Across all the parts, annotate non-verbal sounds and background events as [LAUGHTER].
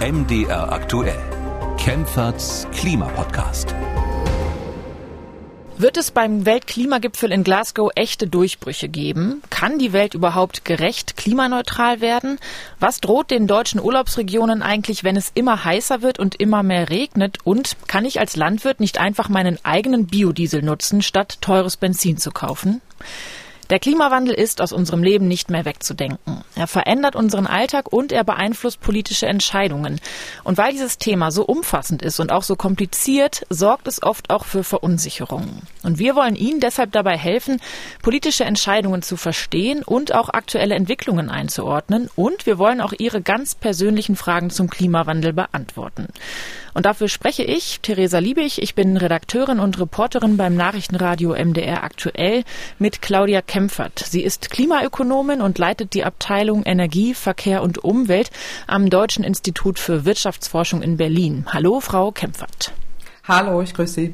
MDR aktuell. Kempferts Klimapodcast. Wird es beim Weltklimagipfel in Glasgow echte Durchbrüche geben? Kann die Welt überhaupt gerecht klimaneutral werden? Was droht den deutschen Urlaubsregionen eigentlich, wenn es immer heißer wird und immer mehr regnet? Und kann ich als Landwirt nicht einfach meinen eigenen Biodiesel nutzen, statt teures Benzin zu kaufen? Der Klimawandel ist aus unserem Leben nicht mehr wegzudenken. Er verändert unseren Alltag und er beeinflusst politische Entscheidungen. Und weil dieses Thema so umfassend ist und auch so kompliziert, sorgt es oft auch für Verunsicherungen. Und wir wollen Ihnen deshalb dabei helfen, politische Entscheidungen zu verstehen und auch aktuelle Entwicklungen einzuordnen. Und wir wollen auch Ihre ganz persönlichen Fragen zum Klimawandel beantworten. Und dafür spreche ich, Theresa Liebig. Ich bin Redakteurin und Reporterin beim Nachrichtenradio MDR aktuell mit Claudia Kempfert. Sie ist Klimaökonomin und leitet die Abteilung Energie, Verkehr und Umwelt am Deutschen Institut für Wirtschaftsforschung in Berlin. Hallo, Frau Kempfert. Hallo, ich grüße Sie.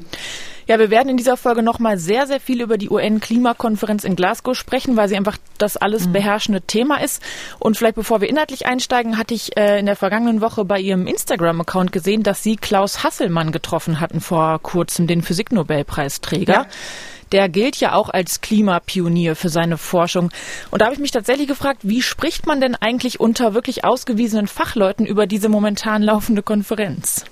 Ja, wir werden in dieser Folge nochmal sehr, sehr viel über die UN-Klimakonferenz in Glasgow sprechen, weil sie einfach das alles mhm. beherrschende Thema ist. Und vielleicht bevor wir inhaltlich einsteigen, hatte ich äh, in der vergangenen Woche bei Ihrem Instagram-Account gesehen, dass Sie Klaus Hasselmann getroffen hatten vor kurzem, den Physiknobelpreisträger. Ja. Der gilt ja auch als Klimapionier für seine Forschung. Und da habe ich mich tatsächlich gefragt, wie spricht man denn eigentlich unter wirklich ausgewiesenen Fachleuten über diese momentan laufende Konferenz?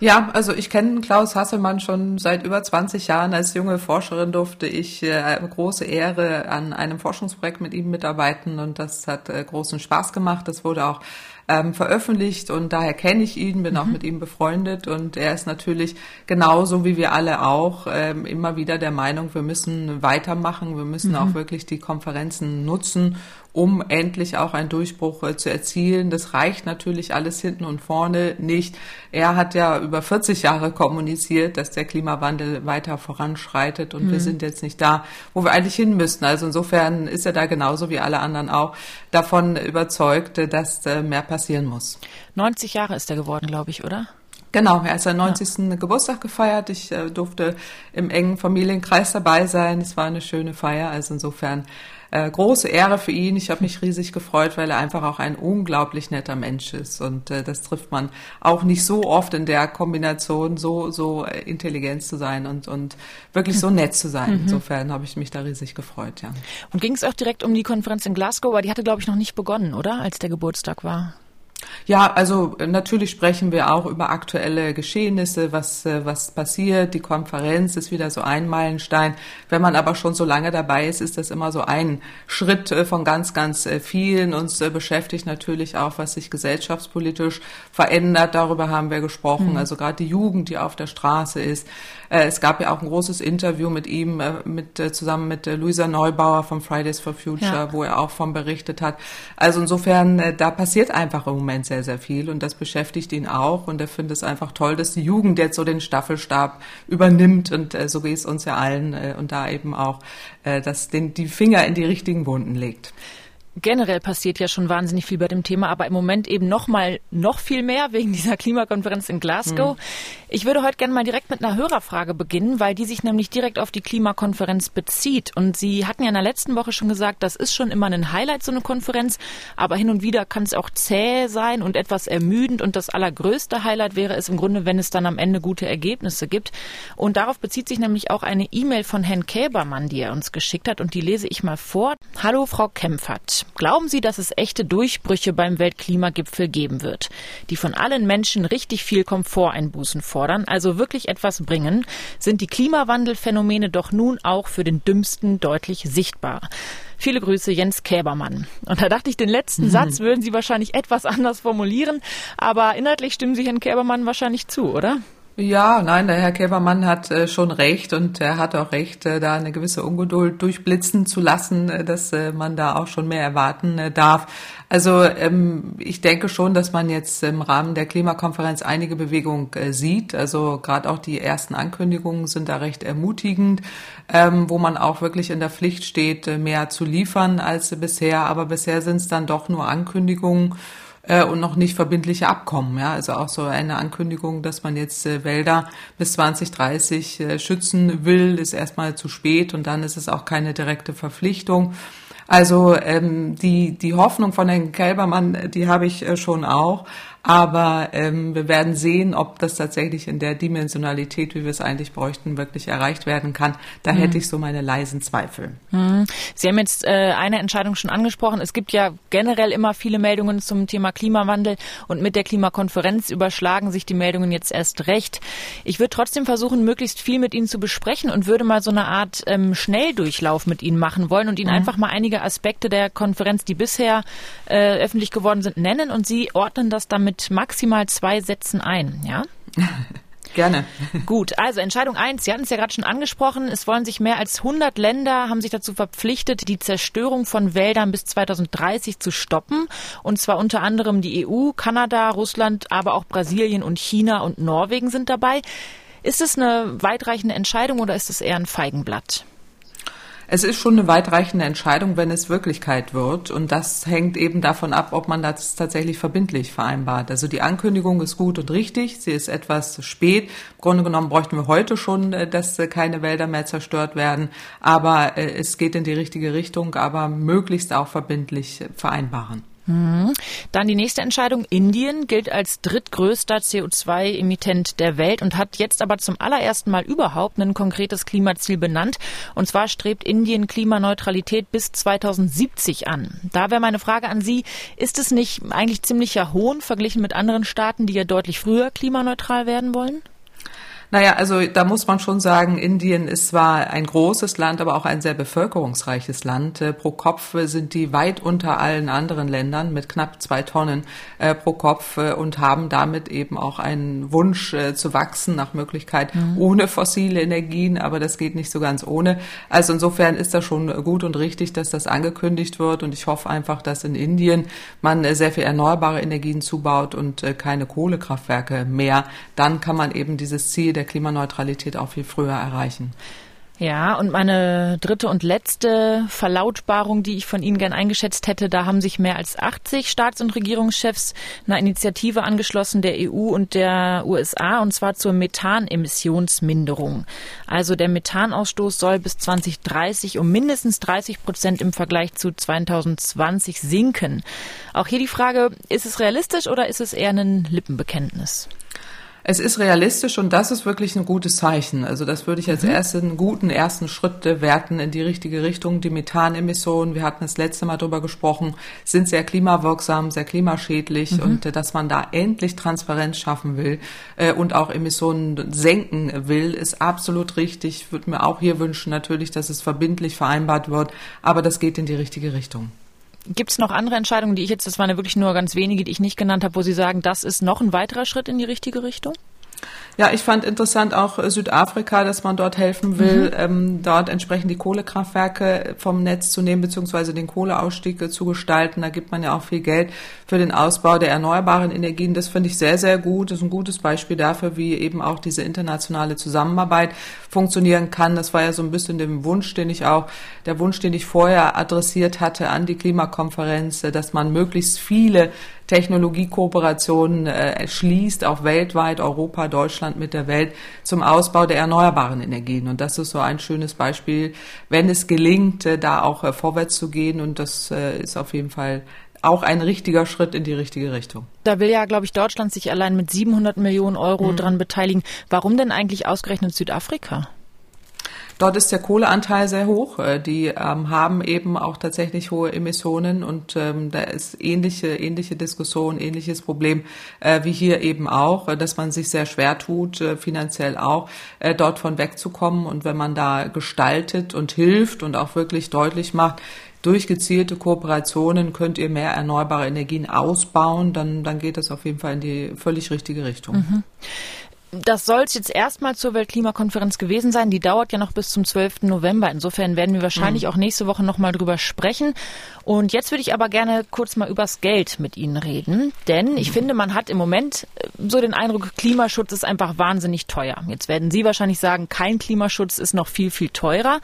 Ja, also ich kenne Klaus Hasselmann schon seit über 20 Jahren. Als junge Forscherin durfte ich äh, große Ehre an einem Forschungsprojekt mit ihm mitarbeiten und das hat äh, großen Spaß gemacht. Das wurde auch ähm, veröffentlicht und daher kenne ich ihn, bin mhm. auch mit ihm befreundet und er ist natürlich genauso wie wir alle auch ähm, immer wieder der Meinung, wir müssen weitermachen, wir müssen mhm. auch wirklich die Konferenzen nutzen, um endlich auch einen Durchbruch äh, zu erzielen. Das reicht natürlich alles hinten und vorne nicht. Er hat ja über 40 Jahre kommuniziert, dass der Klimawandel weiter voranschreitet und mhm. wir sind jetzt nicht da, wo wir eigentlich hin müssten. Also insofern ist er da genauso wie alle anderen auch davon überzeugt, dass äh, mehr passieren muss. 90 Jahre ist er geworden, glaube ich, oder? Genau, er hat seinen 90. Ja. Geburtstag gefeiert. Ich äh, durfte im engen Familienkreis dabei sein. Es war eine schöne Feier. Also insofern äh, große Ehre für ihn. Ich habe mich riesig gefreut, weil er einfach auch ein unglaublich netter Mensch ist. Und äh, das trifft man auch nicht so oft in der Kombination, so, so äh, intelligent zu sein und, und wirklich so nett zu sein. Mhm. Insofern habe ich mich da riesig gefreut, ja. Und ging es auch direkt um die Konferenz in Glasgow, weil die hatte, glaube ich, noch nicht begonnen, oder? Als der Geburtstag war. Ja, also äh, natürlich sprechen wir auch über aktuelle Geschehnisse, was, äh, was passiert. Die Konferenz ist wieder so ein Meilenstein. Wenn man aber schon so lange dabei ist, ist das immer so ein Schritt äh, von ganz, ganz vielen. Uns beschäftigt natürlich auch, was sich gesellschaftspolitisch verändert. Darüber haben wir gesprochen. Mhm. Also gerade die Jugend, die auf der Straße ist. Es gab ja auch ein großes Interview mit ihm, mit, zusammen mit Luisa Neubauer von Fridays for Future, ja. wo er auch von berichtet hat. Also insofern, da passiert einfach im Moment Moment sehr, sehr viel und das beschäftigt ihn auch und er findet es einfach toll, dass die Jugend jetzt so den Staffelstab übernimmt und äh, so geht es uns ja allen äh, und da eben auch, äh, dass den, die Finger in die richtigen Wunden legt generell passiert ja schon wahnsinnig viel bei dem Thema, aber im Moment eben noch mal noch viel mehr wegen dieser Klimakonferenz in Glasgow. Mhm. Ich würde heute gerne mal direkt mit einer Hörerfrage beginnen, weil die sich nämlich direkt auf die Klimakonferenz bezieht. Und Sie hatten ja in der letzten Woche schon gesagt, das ist schon immer ein Highlight, so eine Konferenz, aber hin und wieder kann es auch zäh sein und etwas ermüdend. Und das allergrößte Highlight wäre es im Grunde, wenn es dann am Ende gute Ergebnisse gibt. Und darauf bezieht sich nämlich auch eine E-Mail von Herrn Käbermann, die er uns geschickt hat. Und die lese ich mal vor. Hallo, Frau Kempfert. Glauben Sie, dass es echte Durchbrüche beim Weltklimagipfel geben wird, die von allen Menschen richtig viel Komforteinbußen fordern, also wirklich etwas bringen, sind die Klimawandelphänomene doch nun auch für den Dümmsten deutlich sichtbar. Viele Grüße, Jens Käbermann. Und da dachte ich, den letzten mhm. [LAUGHS] Satz würden Sie wahrscheinlich etwas anders formulieren, aber inhaltlich stimmen Sie Herrn Käbermann wahrscheinlich zu, oder? Ja, nein, der Herr Käbermann hat äh, schon recht und er hat auch recht, äh, da eine gewisse Ungeduld durchblitzen zu lassen, äh, dass äh, man da auch schon mehr erwarten äh, darf. Also ähm, ich denke schon, dass man jetzt im Rahmen der Klimakonferenz einige Bewegung äh, sieht. Also gerade auch die ersten Ankündigungen sind da recht ermutigend, ähm, wo man auch wirklich in der Pflicht steht, mehr zu liefern als bisher. Aber bisher sind es dann doch nur Ankündigungen äh, und noch nicht verbindliche Abkommen. Ja? Also auch so eine Ankündigung, dass man jetzt äh, Wälder bis 2030 äh, schützen will, ist erstmal zu spät und dann ist es auch keine direkte Verpflichtung. Also ähm, die, die Hoffnung von Herrn Kelbermann, die habe ich äh, schon auch. Aber ähm, wir werden sehen, ob das tatsächlich in der Dimensionalität, wie wir es eigentlich bräuchten, wirklich erreicht werden kann. Da mhm. hätte ich so meine leisen Zweifel. Mhm. Sie haben jetzt äh, eine Entscheidung schon angesprochen. Es gibt ja generell immer viele Meldungen zum Thema Klimawandel und mit der Klimakonferenz überschlagen sich die Meldungen jetzt erst recht. Ich würde trotzdem versuchen, möglichst viel mit Ihnen zu besprechen und würde mal so eine Art ähm, Schnelldurchlauf mit Ihnen machen wollen und Ihnen mhm. einfach mal einige Aspekte der Konferenz, die bisher äh, öffentlich geworden sind, nennen und Sie ordnen das dann mit maximal zwei Sätzen ein, ja? [LAUGHS] Gerne. Gut, also Entscheidung eins. Sie hatten es ja gerade schon angesprochen. Es wollen sich mehr als 100 Länder, haben sich dazu verpflichtet, die Zerstörung von Wäldern bis 2030 zu stoppen. Und zwar unter anderem die EU, Kanada, Russland, aber auch Brasilien und China und Norwegen sind dabei. Ist es eine weitreichende Entscheidung oder ist es eher ein Feigenblatt? Es ist schon eine weitreichende Entscheidung, wenn es Wirklichkeit wird. Und das hängt eben davon ab, ob man das tatsächlich verbindlich vereinbart. Also die Ankündigung ist gut und richtig. Sie ist etwas spät. Im Grunde genommen bräuchten wir heute schon, äh, dass äh, keine Wälder mehr zerstört werden. Aber äh, es geht in die richtige Richtung, aber möglichst auch verbindlich vereinbaren. Dann die nächste Entscheidung. Indien gilt als drittgrößter CO2-Emittent der Welt und hat jetzt aber zum allerersten Mal überhaupt ein konkretes Klimaziel benannt. Und zwar strebt Indien Klimaneutralität bis 2070 an. Da wäre meine Frage an Sie, ist es nicht eigentlich ziemlicher Hohn verglichen mit anderen Staaten, die ja deutlich früher klimaneutral werden wollen? Naja, also da muss man schon sagen, Indien ist zwar ein großes Land, aber auch ein sehr bevölkerungsreiches Land. Äh, pro Kopf sind die weit unter allen anderen Ländern mit knapp zwei Tonnen äh, pro Kopf äh, und haben damit eben auch einen Wunsch zu wachsen, nach Möglichkeit mhm. ohne fossile Energien, aber das geht nicht so ganz ohne. Also insofern ist das schon gut und richtig, dass das angekündigt wird und ich hoffe einfach, dass in Indien man sehr viel erneuerbare Energien zubaut und keine Kohlekraftwerke mehr. Dann kann man eben dieses Ziel der Klimaneutralität auch viel früher erreichen. Ja, und meine dritte und letzte Verlautbarung, die ich von Ihnen gern eingeschätzt hätte, da haben sich mehr als 80 Staats- und Regierungschefs einer Initiative angeschlossen der EU und der USA, und zwar zur Methanemissionsminderung. Also der Methanausstoß soll bis 2030 um mindestens 30 Prozent im Vergleich zu 2020 sinken. Auch hier die Frage, ist es realistisch oder ist es eher ein Lippenbekenntnis? Es ist realistisch und das ist wirklich ein gutes Zeichen. Also das würde ich als mhm. ersten guten ersten Schritt werten in die richtige Richtung. Die Methanemissionen, wir hatten das letzte Mal drüber gesprochen, sind sehr klimawirksam, sehr klimaschädlich mhm. und äh, dass man da endlich Transparenz schaffen will äh, und auch Emissionen senken will, ist absolut richtig. Ich würde mir auch hier wünschen natürlich, dass es verbindlich vereinbart wird, aber das geht in die richtige Richtung. Gibt es noch andere Entscheidungen, die ich jetzt, das waren ja wirklich nur ganz wenige, die ich nicht genannt habe, wo Sie sagen, das ist noch ein weiterer Schritt in die richtige Richtung? Ja, ich fand interessant auch äh, Südafrika, dass man dort helfen will, mhm. ähm, dort entsprechend die Kohlekraftwerke vom Netz zu nehmen, beziehungsweise den Kohleausstieg äh, zu gestalten. Da gibt man ja auch viel Geld für den Ausbau der erneuerbaren Energien. Das finde ich sehr, sehr gut. Das ist ein gutes Beispiel dafür, wie eben auch diese internationale Zusammenarbeit funktionieren kann. Das war ja so ein bisschen der Wunsch, den ich auch, der Wunsch, den ich vorher adressiert hatte an die Klimakonferenz, äh, dass man möglichst viele Technologiekooperationen äh, schließt, auch weltweit, Europa, Deutschland mit der Welt, zum Ausbau der erneuerbaren Energien. Und das ist so ein schönes Beispiel, wenn es gelingt, äh, da auch äh, vorwärts zu gehen. Und das äh, ist auf jeden Fall auch ein richtiger Schritt in die richtige Richtung. Da will ja, glaube ich, Deutschland sich allein mit 700 Millionen Euro mhm. dran beteiligen. Warum denn eigentlich ausgerechnet Südafrika? Dort ist der Kohleanteil sehr hoch. Äh, die ähm, haben eben auch tatsächlich hohe Emissionen und ähm, da ist ähnliche, ähnliche Diskussion, ähnliches Problem äh, wie hier eben auch, äh, dass man sich sehr schwer tut, äh, finanziell auch, äh, dort von wegzukommen. Und wenn man da gestaltet und hilft und auch wirklich deutlich macht, durch gezielte Kooperationen könnt ihr mehr erneuerbare Energien ausbauen, dann, dann geht das auf jeden Fall in die völlig richtige Richtung. Mhm. Das soll es jetzt erstmal zur Weltklimakonferenz gewesen sein. Die dauert ja noch bis zum 12. November. Insofern werden wir wahrscheinlich mhm. auch nächste Woche nochmal drüber sprechen. Und jetzt würde ich aber gerne kurz mal übers Geld mit Ihnen reden. Denn ich mhm. finde, man hat im Moment äh, so den Eindruck, Klimaschutz ist einfach wahnsinnig teuer. Jetzt werden Sie wahrscheinlich sagen, kein Klimaschutz ist noch viel, viel teurer.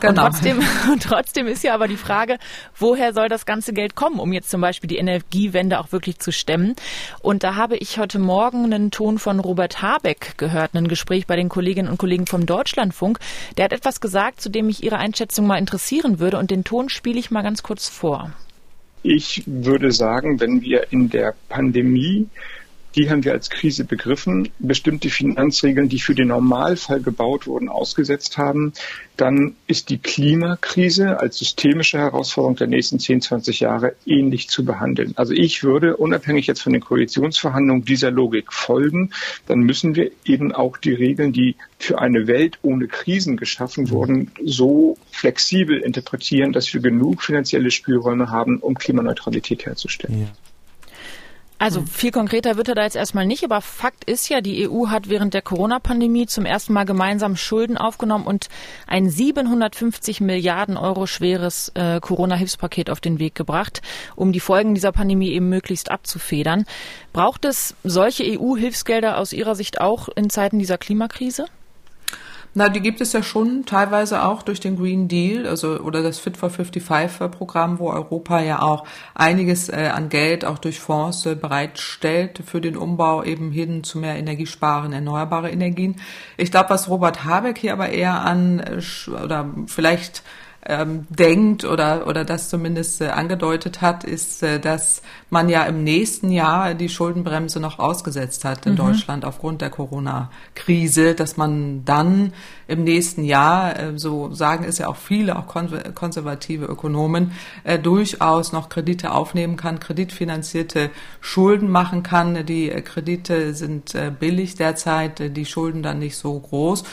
Genau. Und trotzdem, [LAUGHS] [LAUGHS] und trotzdem ist ja aber die Frage, woher soll das ganze Geld kommen, um jetzt zum Beispiel die Energiewende auch wirklich zu stemmen? Und da habe ich heute Morgen einen Ton von Robert Habeck Habeck gehört, ein Gespräch bei den Kolleginnen und Kollegen vom Deutschlandfunk. Der hat etwas gesagt, zu dem mich Ihre Einschätzung mal interessieren würde und den Ton spiele ich mal ganz kurz vor. Ich würde sagen, wenn wir in der Pandemie die haben wir als Krise begriffen, bestimmte Finanzregeln, die für den Normalfall gebaut wurden, ausgesetzt haben. Dann ist die Klimakrise als systemische Herausforderung der nächsten 10, 20 Jahre ähnlich zu behandeln. Also ich würde unabhängig jetzt von den Koalitionsverhandlungen dieser Logik folgen. Dann müssen wir eben auch die Regeln, die für eine Welt ohne Krisen geschaffen wurden, so flexibel interpretieren, dass wir genug finanzielle Spielräume haben, um Klimaneutralität herzustellen. Ja. Also viel konkreter wird er da jetzt erstmal nicht, aber Fakt ist ja, die EU hat während der Corona-Pandemie zum ersten Mal gemeinsam Schulden aufgenommen und ein 750 Milliarden Euro schweres äh, Corona-Hilfspaket auf den Weg gebracht, um die Folgen dieser Pandemie eben möglichst abzufedern. Braucht es solche EU-Hilfsgelder aus Ihrer Sicht auch in Zeiten dieser Klimakrise? Na, die gibt es ja schon teilweise auch durch den Green Deal, also oder das Fit for 55 Programm, wo Europa ja auch einiges äh, an Geld auch durch Fonds äh, bereitstellt für den Umbau eben hin zu mehr Energiesparen, erneuerbare Energien. Ich glaube, was Robert Habeck hier aber eher an äh, oder vielleicht ähm, denkt oder, oder das zumindest äh, angedeutet hat, ist, äh, dass man ja im nächsten Jahr die Schuldenbremse noch ausgesetzt hat in mhm. Deutschland aufgrund der Corona-Krise, dass man dann im nächsten Jahr, äh, so sagen es ja auch viele, auch konservative Ökonomen, äh, durchaus noch Kredite aufnehmen kann, kreditfinanzierte Schulden machen kann. Die äh, Kredite sind billig derzeit, die Schulden dann nicht so groß.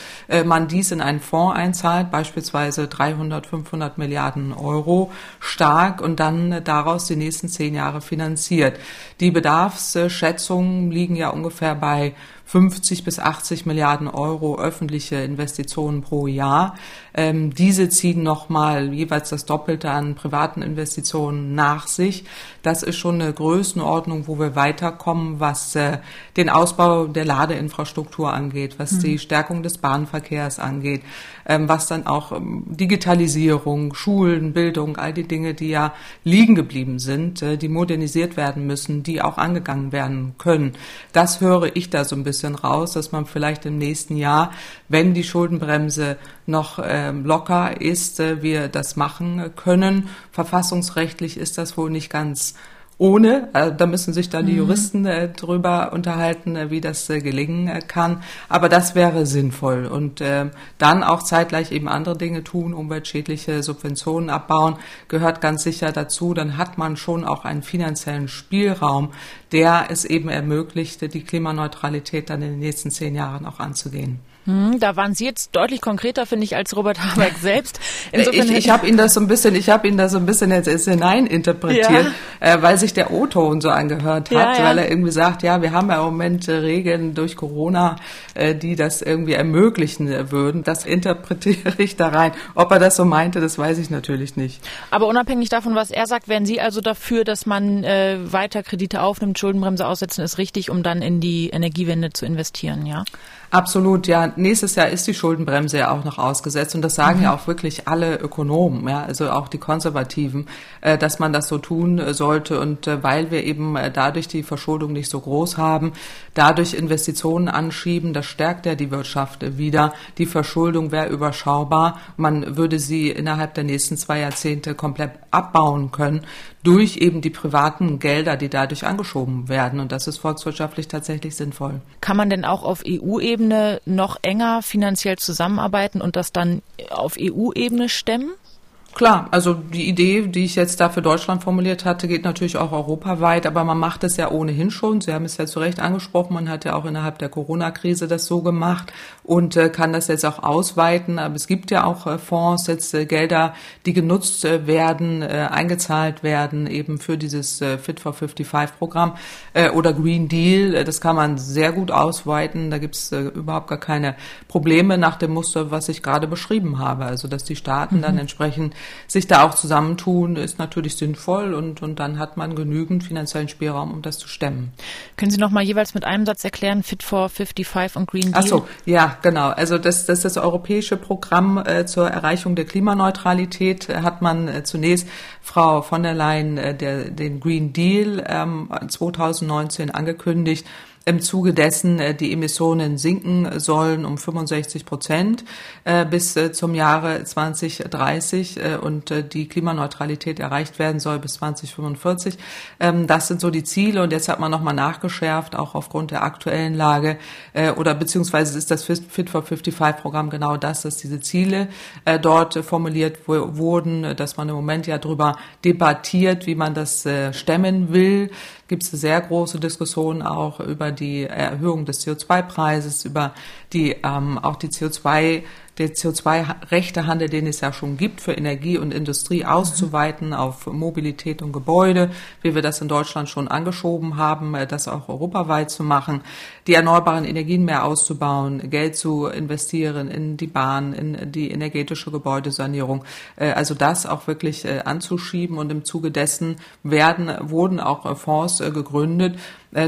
Man dies in einen Fonds einzahlt, beispielsweise 300, 500 Milliarden Euro stark und dann daraus die nächsten zehn Jahre finanziert. Die Bedarfsschätzungen liegen ja ungefähr bei 50 bis 80 Milliarden Euro öffentliche Investitionen pro Jahr. Ähm, diese ziehen nochmal jeweils das Doppelte an privaten Investitionen nach sich. Das ist schon eine Größenordnung, wo wir weiterkommen, was äh, den Ausbau der Ladeinfrastruktur angeht, was mhm. die Stärkung des Bahnverkehrs angeht, ähm, was dann auch ähm, Digitalisierung, Schulen, Bildung, all die Dinge, die ja liegen geblieben sind, äh, die modernisiert werden müssen, die auch angegangen werden können. Das höre ich da so ein bisschen raus, dass man vielleicht im nächsten Jahr, wenn die Schuldenbremse noch ähm, locker ist, äh, wir das machen können. Verfassungsrechtlich ist das wohl nicht ganz ohne. Also da müssen sich dann die mhm. Juristen äh, drüber unterhalten, äh, wie das äh, gelingen äh, kann. Aber das wäre sinnvoll. Und äh, dann auch zeitgleich eben andere Dinge tun, umweltschädliche Subventionen abbauen, gehört ganz sicher dazu. Dann hat man schon auch einen finanziellen Spielraum, der es eben ermöglicht, die Klimaneutralität dann in den nächsten zehn Jahren auch anzugehen. Hm, da waren Sie jetzt deutlich konkreter, finde ich, als Robert Habeck [LAUGHS] selbst. Insofern ich ich habe ihn das so ein bisschen, ich habe ihn da so ein bisschen jetzt hinein interpretiert, ja. äh, weil sich der O-Ton so angehört hat, ja, ja. weil er irgendwie sagt, ja, wir haben ja im Moment äh, Regeln durch Corona, äh, die das irgendwie ermöglichen äh, würden. Das interpretiere [LAUGHS] ich da rein. Ob er das so meinte, das weiß ich natürlich nicht. Aber unabhängig davon, was er sagt, wären Sie also dafür, dass man äh, weiter Kredite aufnimmt, Schuldenbremse aussetzen, ist richtig, um dann in die Energiewende zu investieren, ja? Absolut, ja. Nächstes Jahr ist die Schuldenbremse ja auch noch ausgesetzt und das sagen mhm. ja auch wirklich alle Ökonomen, ja, also auch die Konservativen, äh, dass man das so tun äh, sollte und äh, weil wir eben dadurch die Verschuldung nicht so groß haben, dadurch Investitionen anschieben, das stärkt ja die Wirtschaft wieder. Die Verschuldung wäre überschaubar, man würde sie innerhalb der nächsten zwei Jahrzehnte komplett abbauen können durch eben die privaten Gelder, die dadurch angeschoben werden. Und das ist volkswirtschaftlich tatsächlich sinnvoll. Kann man denn auch auf EU-Ebene noch enger finanziell zusammenarbeiten und das dann auf EU-Ebene stemmen? Klar, also die Idee, die ich jetzt da für Deutschland formuliert hatte, geht natürlich auch europaweit, aber man macht es ja ohnehin schon. Sie haben es ja zu Recht angesprochen, man hat ja auch innerhalb der Corona-Krise das so gemacht und äh, kann das jetzt auch ausweiten. Aber es gibt ja auch äh, Fonds, jetzt äh, Gelder, die genutzt äh, werden, äh, eingezahlt werden, eben für dieses äh, Fit for 55-Programm oder Green Deal. Das kann man sehr gut ausweiten. Da gibt es überhaupt gar keine Probleme nach dem Muster, was ich gerade beschrieben habe. Also dass die Staaten mhm. dann entsprechend sich da auch zusammentun, ist natürlich sinnvoll und, und dann hat man genügend finanziellen Spielraum, um das zu stemmen. Können Sie noch mal jeweils mit einem Satz erklären, Fit for 55 und Green Deal? Ach so, ja, genau. Also das, das das europäische Programm äh, zur Erreichung der Klimaneutralität. Äh, hat man äh, zunächst Frau von der Leyen äh, der, den Green Deal ähm, 2019 angekündigt im Zuge dessen äh, die Emissionen sinken sollen um 65 Prozent äh, bis äh, zum Jahre 2030 äh, und die Klimaneutralität erreicht werden soll bis 2045. Ähm, das sind so die Ziele und jetzt hat man nochmal nachgeschärft, auch aufgrund der aktuellen Lage oder beziehungsweise ist das Fit for 55 Programm genau das, dass diese Ziele dort formuliert wurden, dass man im Moment ja darüber debattiert, wie man das stemmen will gibt es sehr große Diskussion auch über die Erhöhung des CO2-Preises, über die ähm, auch die CO2 der CO2-Rechtehandel, den es ja schon gibt, für Energie und Industrie auszuweiten auf Mobilität und Gebäude, wie wir das in Deutschland schon angeschoben haben, äh, das auch europaweit zu machen, die erneuerbaren Energien mehr auszubauen, Geld zu investieren in die Bahn, in die energetische Gebäudesanierung, äh, also das auch wirklich äh, anzuschieben und im Zuge dessen werden, wurden auch Fonds gegründet,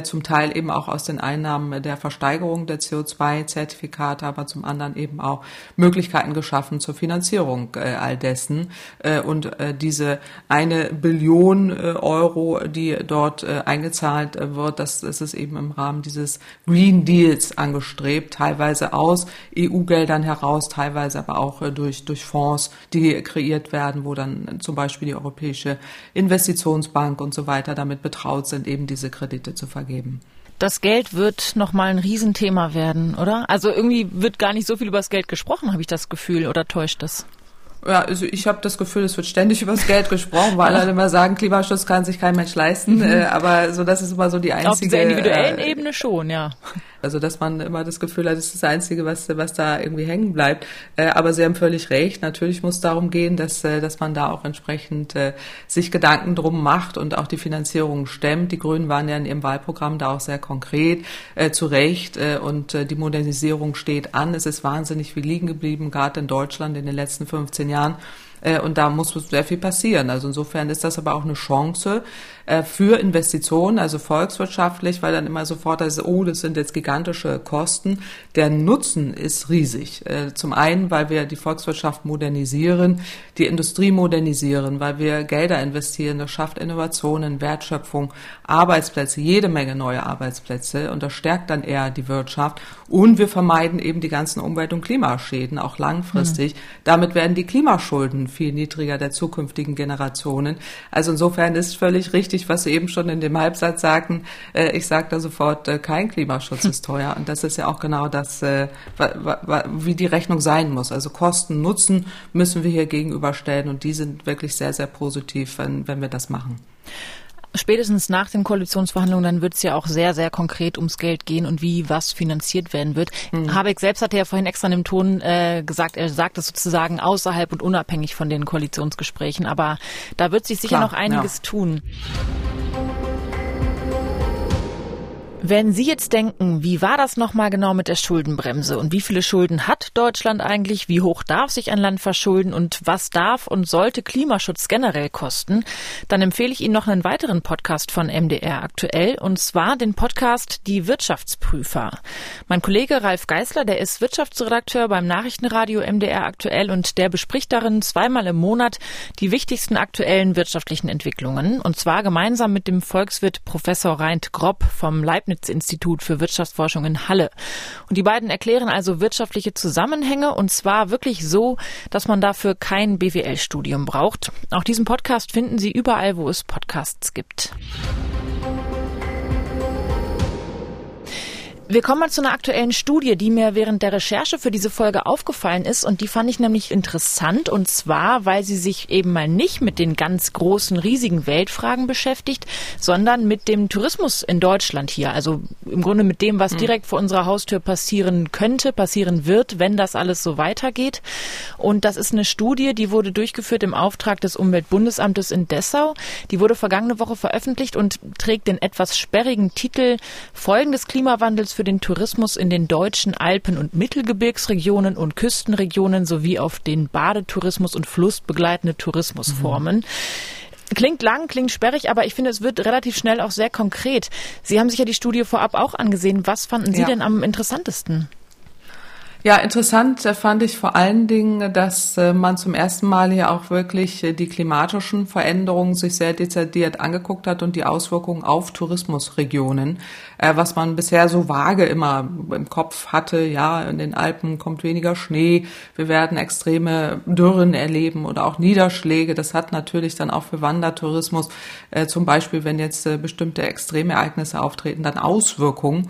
zum Teil eben auch aus den Einnahmen der Versteigerung der CO2-Zertifikate, aber zum anderen eben auch Möglichkeiten geschaffen zur Finanzierung äh, all dessen. Äh, und äh, diese eine Billion äh, Euro, die dort äh, eingezahlt wird, das, das ist eben im Rahmen dieses Green Deals angestrebt, teilweise aus EU-Geldern heraus, teilweise aber auch durch, durch Fonds, die kreiert werden, wo dann zum Beispiel die Europäische Investitionsbank und so weiter damit betraut sind, eben diese Kredite zu vergeben. Das Geld wird nochmal ein Riesenthema werden, oder? Also irgendwie wird gar nicht so viel über das Geld gesprochen, habe ich das Gefühl, oder täuscht das? Ja, also ich habe das Gefühl, es wird ständig [LAUGHS] über das Geld gesprochen, weil alle immer sagen, Klimaschutz kann sich kein Mensch leisten. Mhm. Äh, aber so das ist immer so die einzige. Auf dieser individuellen äh, Ebene schon, ja. [LAUGHS] Also dass man immer das Gefühl hat, das ist das Einzige, was, was da irgendwie hängen bleibt. Äh, aber Sie haben völlig recht. Natürlich muss es darum gehen, dass, äh, dass man da auch entsprechend äh, sich Gedanken drum macht und auch die Finanzierung stemmt. Die Grünen waren ja in ihrem Wahlprogramm da auch sehr konkret, äh, zu Recht. Äh, und die Modernisierung steht an. Es ist wahnsinnig viel liegen geblieben, gerade in Deutschland in den letzten 15 Jahren. Äh, und da muss sehr viel passieren. Also insofern ist das aber auch eine Chance äh, für Investitionen, also volkswirtschaftlich, weil dann immer sofort ist, oh, das sind jetzt gigantische Kosten. Der Nutzen ist riesig. Äh, zum einen, weil wir die Volkswirtschaft modernisieren, die Industrie modernisieren, weil wir Gelder investieren, das schafft Innovationen, Wertschöpfung, Arbeitsplätze, jede Menge neue Arbeitsplätze und das stärkt dann eher die Wirtschaft und wir vermeiden eben die ganzen Umwelt- und Klimaschäden, auch langfristig. Mhm. Damit werden die Klimaschulden viel niedriger der zukünftigen Generationen. Also insofern ist völlig richtig, was Sie eben schon in dem Halbsatz sagten. Äh, ich sage da sofort, äh, kein Klimaschutz ist teuer. Und das ist ja auch genau das, äh, wie die Rechnung sein muss. Also Kosten, Nutzen müssen wir hier gegenüberstellen und die sind wirklich sehr, sehr positiv, wenn, wenn wir das machen spätestens nach den Koalitionsverhandlungen, dann wird es ja auch sehr, sehr konkret ums Geld gehen und wie was finanziert werden wird. Mhm. Habeck selbst hatte ja vorhin extra in dem Ton äh, gesagt, er sagt es sozusagen außerhalb und unabhängig von den Koalitionsgesprächen, aber da wird sich sicher Klar, noch einiges ja. tun. Wenn Sie jetzt denken, wie war das nochmal genau mit der Schuldenbremse? Und wie viele Schulden hat Deutschland eigentlich, wie hoch darf sich ein Land verschulden? Und was darf und sollte Klimaschutz generell kosten, dann empfehle ich Ihnen noch einen weiteren Podcast von MDR aktuell und zwar den Podcast Die Wirtschaftsprüfer. Mein Kollege Ralf Geißler, der ist Wirtschaftsredakteur beim Nachrichtenradio MDR aktuell und der bespricht darin zweimal im Monat die wichtigsten aktuellen wirtschaftlichen Entwicklungen. Und zwar gemeinsam mit dem Volkswirt Professor Reint Grob vom Leibniz Leibniz-Institut für Wirtschaftsforschung in Halle. Und die beiden erklären also wirtschaftliche Zusammenhänge und zwar wirklich so, dass man dafür kein BWL-Studium braucht. Auch diesen Podcast finden Sie überall, wo es Podcasts gibt. Wir kommen mal zu einer aktuellen Studie, die mir während der Recherche für diese Folge aufgefallen ist und die fand ich nämlich interessant und zwar, weil sie sich eben mal nicht mit den ganz großen, riesigen Weltfragen beschäftigt, sondern mit dem Tourismus in Deutschland hier. Also im Grunde mit dem, was hm. direkt vor unserer Haustür passieren könnte, passieren wird, wenn das alles so weitergeht. Und das ist eine Studie, die wurde durchgeführt im Auftrag des Umweltbundesamtes in Dessau. Die wurde vergangene Woche veröffentlicht und trägt den etwas sperrigen Titel Folgen des Klimawandels für den Tourismus in den deutschen Alpen- und Mittelgebirgsregionen und Küstenregionen sowie auf den Badetourismus und flussbegleitende Tourismusformen. Mhm. Klingt lang, klingt sperrig, aber ich finde, es wird relativ schnell auch sehr konkret. Sie haben sich ja die Studie vorab auch angesehen. Was fanden Sie ja. denn am interessantesten? Ja, interessant fand ich vor allen Dingen, dass äh, man zum ersten Mal hier auch wirklich äh, die klimatischen Veränderungen sich sehr dezidiert angeguckt hat und die Auswirkungen auf Tourismusregionen, äh, was man bisher so vage immer im Kopf hatte. Ja, in den Alpen kommt weniger Schnee, wir werden extreme Dürren erleben oder auch Niederschläge. Das hat natürlich dann auch für Wandertourismus, zum Beispiel, wenn jetzt bestimmte Extremereignisse auftreten, dann Auswirkungen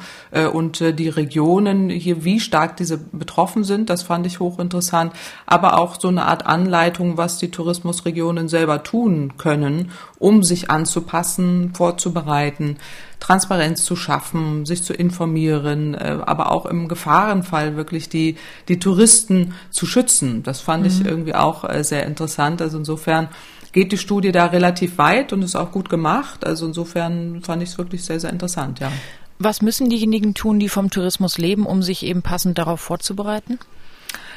und die Regionen hier, wie stark diese betroffen sind. Das fand ich hochinteressant. Aber auch so eine Art Anleitung, was die Tourismusregionen selber tun können, um sich anzupassen, vorzubereiten, Transparenz zu schaffen, sich zu informieren, äh, aber auch im Gefahrenfall wirklich die, die Touristen zu schützen. Das fand mhm. ich irgendwie auch äh, sehr interessant. Also insofern geht die Studie da relativ weit und ist auch gut gemacht. Also insofern fand ich es wirklich sehr, sehr interessant, ja. Was müssen diejenigen tun, die vom Tourismus leben, um sich eben passend darauf vorzubereiten?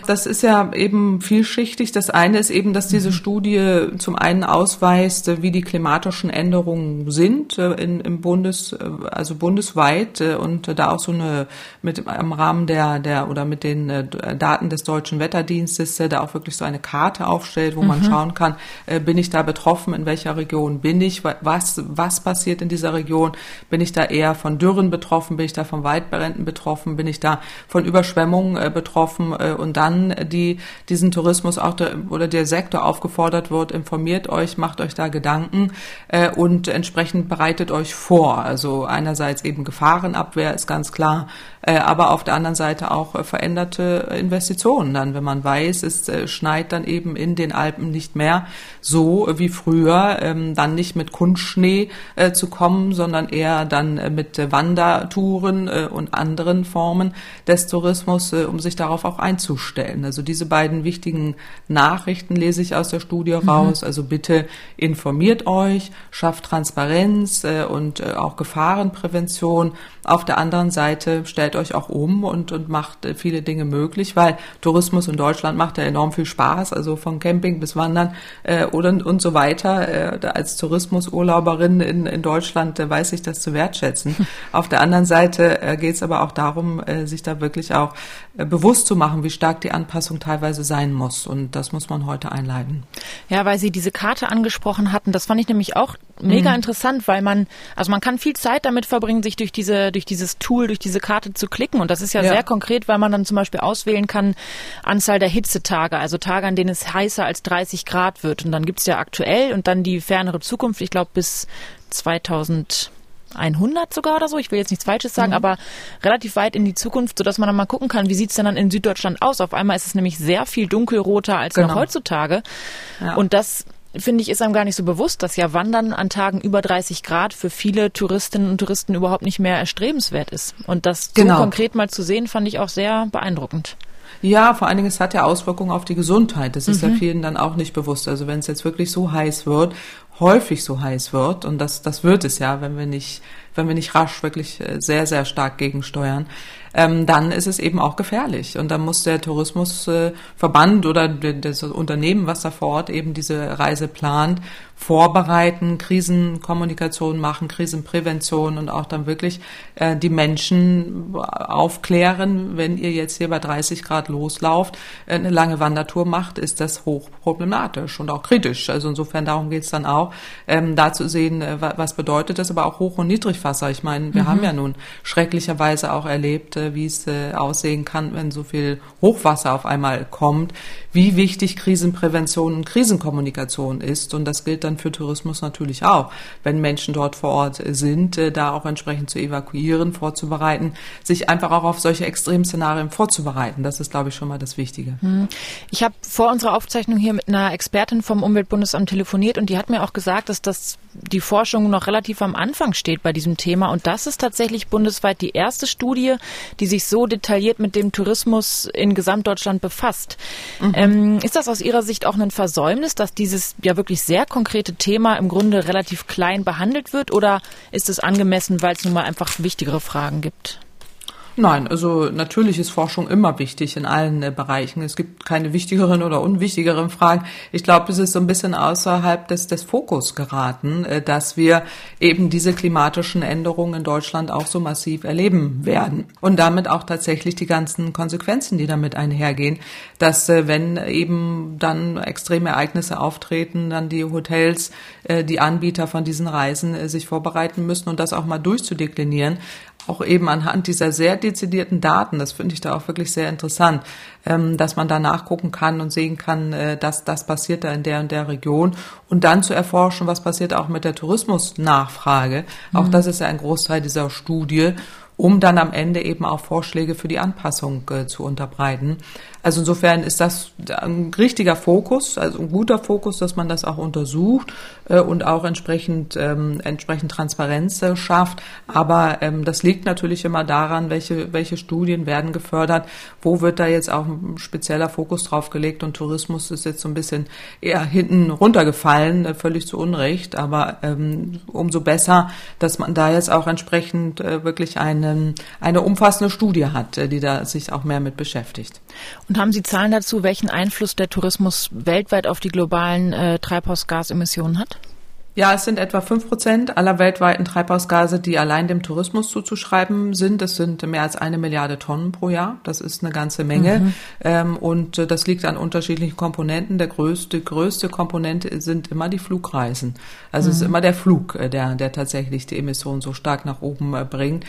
Das ist ja eben vielschichtig. Das eine ist eben, dass diese mhm. Studie zum einen ausweist, wie die klimatischen Änderungen sind äh, in, im Bundes, äh, also bundesweit äh, und da auch so eine mit im Rahmen der der oder mit den Daten des deutschen Wetterdienstes da auch wirklich so eine Karte aufstellt, wo mhm. man schauen kann, bin ich da betroffen, in welcher Region bin ich, was was passiert in dieser Region, bin ich da eher von Dürren betroffen, bin ich da von Waldbränden betroffen, bin ich da von Überschwemmungen betroffen und dann dann die, diesen Tourismus auch der, oder der Sektor aufgefordert wird, informiert euch, macht euch da Gedanken äh, und entsprechend bereitet euch vor. Also einerseits eben Gefahrenabwehr ist ganz klar, äh, aber auf der anderen Seite auch äh, veränderte Investitionen dann, wenn man weiß, es äh, schneit dann eben in den Alpen nicht mehr so wie früher, ähm, dann nicht mit Kunstschnee äh, zu kommen, sondern eher dann äh, mit Wandertouren und anderen Formen des Tourismus, um sich darauf auch einzustellen stellen. Also diese beiden wichtigen Nachrichten lese ich aus der Studie mhm. raus. Also bitte informiert euch, schafft Transparenz äh, und äh, auch Gefahrenprävention. Auf der anderen Seite stellt euch auch um und, und macht äh, viele Dinge möglich, weil Tourismus in Deutschland macht ja enorm viel Spaß, also von Camping bis Wandern äh, oder, und so weiter. Äh, als Tourismusurlauberin in, in Deutschland äh, weiß ich das zu wertschätzen. [LAUGHS] Auf der anderen Seite äh, geht es aber auch darum, äh, sich da wirklich auch äh, bewusst zu machen, wie stark die Anpassung teilweise sein muss. Und das muss man heute einleiten. Ja, weil Sie diese Karte angesprochen hatten, das fand ich nämlich auch mega mhm. interessant, weil man, also man kann viel Zeit damit verbringen, sich durch diese, durch dieses Tool, durch diese Karte zu klicken. Und das ist ja, ja. sehr konkret, weil man dann zum Beispiel auswählen kann, Anzahl der Hitzetage, also Tage, an denen es heißer als 30 Grad wird. Und dann gibt's ja aktuell und dann die fernere Zukunft, ich glaube bis 2000 100 sogar oder so. Ich will jetzt nichts Falsches sagen, mhm. aber relativ weit in die Zukunft, sodass man dann mal gucken kann, wie sieht's denn dann in Süddeutschland aus. Auf einmal ist es nämlich sehr viel dunkelroter als genau. noch heutzutage. Ja. Und das finde ich, ist einem gar nicht so bewusst, dass ja Wandern an Tagen über 30 Grad für viele Touristinnen und Touristen überhaupt nicht mehr erstrebenswert ist. Und das genau. so konkret mal zu sehen, fand ich auch sehr beeindruckend. Ja, vor allen Dingen, es hat ja Auswirkungen auf die Gesundheit. Das ist mhm. ja vielen dann auch nicht bewusst. Also wenn es jetzt wirklich so heiß wird, häufig so heiß wird, und das, das wird es ja, wenn wir nicht, wenn wir nicht rasch wirklich äh, sehr, sehr stark gegensteuern, ähm, dann ist es eben auch gefährlich. Und dann muss der Tourismusverband oder das Unternehmen, was da vor Ort eben diese Reise plant, vorbereiten, Krisenkommunikation machen, Krisenprävention und auch dann wirklich äh, die Menschen aufklären, wenn ihr jetzt hier bei 30 Grad loslauft, äh, eine lange Wandertour macht, ist das hochproblematisch und auch kritisch. Also insofern darum geht's dann auch, ähm, da zu sehen, äh, was bedeutet das, aber auch Hoch- und Niedrigwasser. Ich meine, wir mhm. haben ja nun schrecklicherweise auch erlebt, äh, wie es äh, aussehen kann, wenn so viel Hochwasser auf einmal kommt, wie wichtig Krisenprävention und Krisenkommunikation ist. Und das gilt dann für Tourismus natürlich auch, wenn Menschen dort vor Ort sind, äh, da auch entsprechend zu evakuieren, vorzubereiten, sich einfach auch auf solche Extremszenarien vorzubereiten. Das ist, glaube ich, schon mal das Wichtige. Hm. Ich habe vor unserer Aufzeichnung hier mit einer Expertin vom Umweltbundesamt telefoniert und die hat mir auch gesagt, dass das die Forschung noch relativ am Anfang steht bei diesem Thema. Und das ist tatsächlich bundesweit die erste Studie, die sich so detailliert mit dem Tourismus in Gesamtdeutschland befasst. Mhm. Ähm, ist das aus Ihrer Sicht auch ein Versäumnis, dass dieses ja wirklich sehr konkrete Thema im Grunde relativ klein behandelt wird oder ist es angemessen, weil es nun mal einfach wichtigere Fragen gibt? Nein, also natürlich ist Forschung immer wichtig in allen äh, Bereichen. Es gibt keine wichtigeren oder unwichtigeren Fragen. Ich glaube, es ist so ein bisschen außerhalb des, des Fokus geraten, äh, dass wir eben diese klimatischen Änderungen in Deutschland auch so massiv erleben werden. Und damit auch tatsächlich die ganzen Konsequenzen, die damit einhergehen, dass äh, wenn eben dann extreme Ereignisse auftreten, dann die Hotels, äh, die Anbieter von diesen Reisen äh, sich vorbereiten müssen und das auch mal durchzudeklinieren auch eben anhand dieser sehr dezidierten Daten, das finde ich da auch wirklich sehr interessant, ähm, dass man da nachgucken kann und sehen kann, äh, dass das passiert da in der und der Region und dann zu erforschen, was passiert auch mit der Tourismusnachfrage. Mhm. Auch das ist ja ein Großteil dieser Studie um dann am Ende eben auch Vorschläge für die Anpassung äh, zu unterbreiten. Also insofern ist das ein richtiger Fokus, also ein guter Fokus, dass man das auch untersucht äh, und auch entsprechend, ähm, entsprechend Transparenz äh, schafft. Aber ähm, das liegt natürlich immer daran, welche, welche Studien werden gefördert, wo wird da jetzt auch ein spezieller Fokus drauf gelegt und Tourismus ist jetzt so ein bisschen eher hinten runtergefallen, äh, völlig zu Unrecht. Aber ähm, umso besser, dass man da jetzt auch entsprechend äh, wirklich eine, eine umfassende Studie hat, äh, die da sich auch mehr mit beschäftigt. Haben Sie Zahlen dazu, welchen Einfluss der Tourismus weltweit auf die globalen äh, Treibhausgasemissionen hat? Ja, es sind etwa fünf Prozent aller weltweiten Treibhausgase, die allein dem Tourismus zuzuschreiben sind. Das sind mehr als eine Milliarde Tonnen pro Jahr. Das ist eine ganze Menge. Mhm. Ähm, und äh, das liegt an unterschiedlichen Komponenten. Der größte, größte Komponente sind immer die Flugreisen. Also mhm. es ist mhm. immer der Flug, äh, der, der tatsächlich die Emissionen so stark nach oben äh, bringt.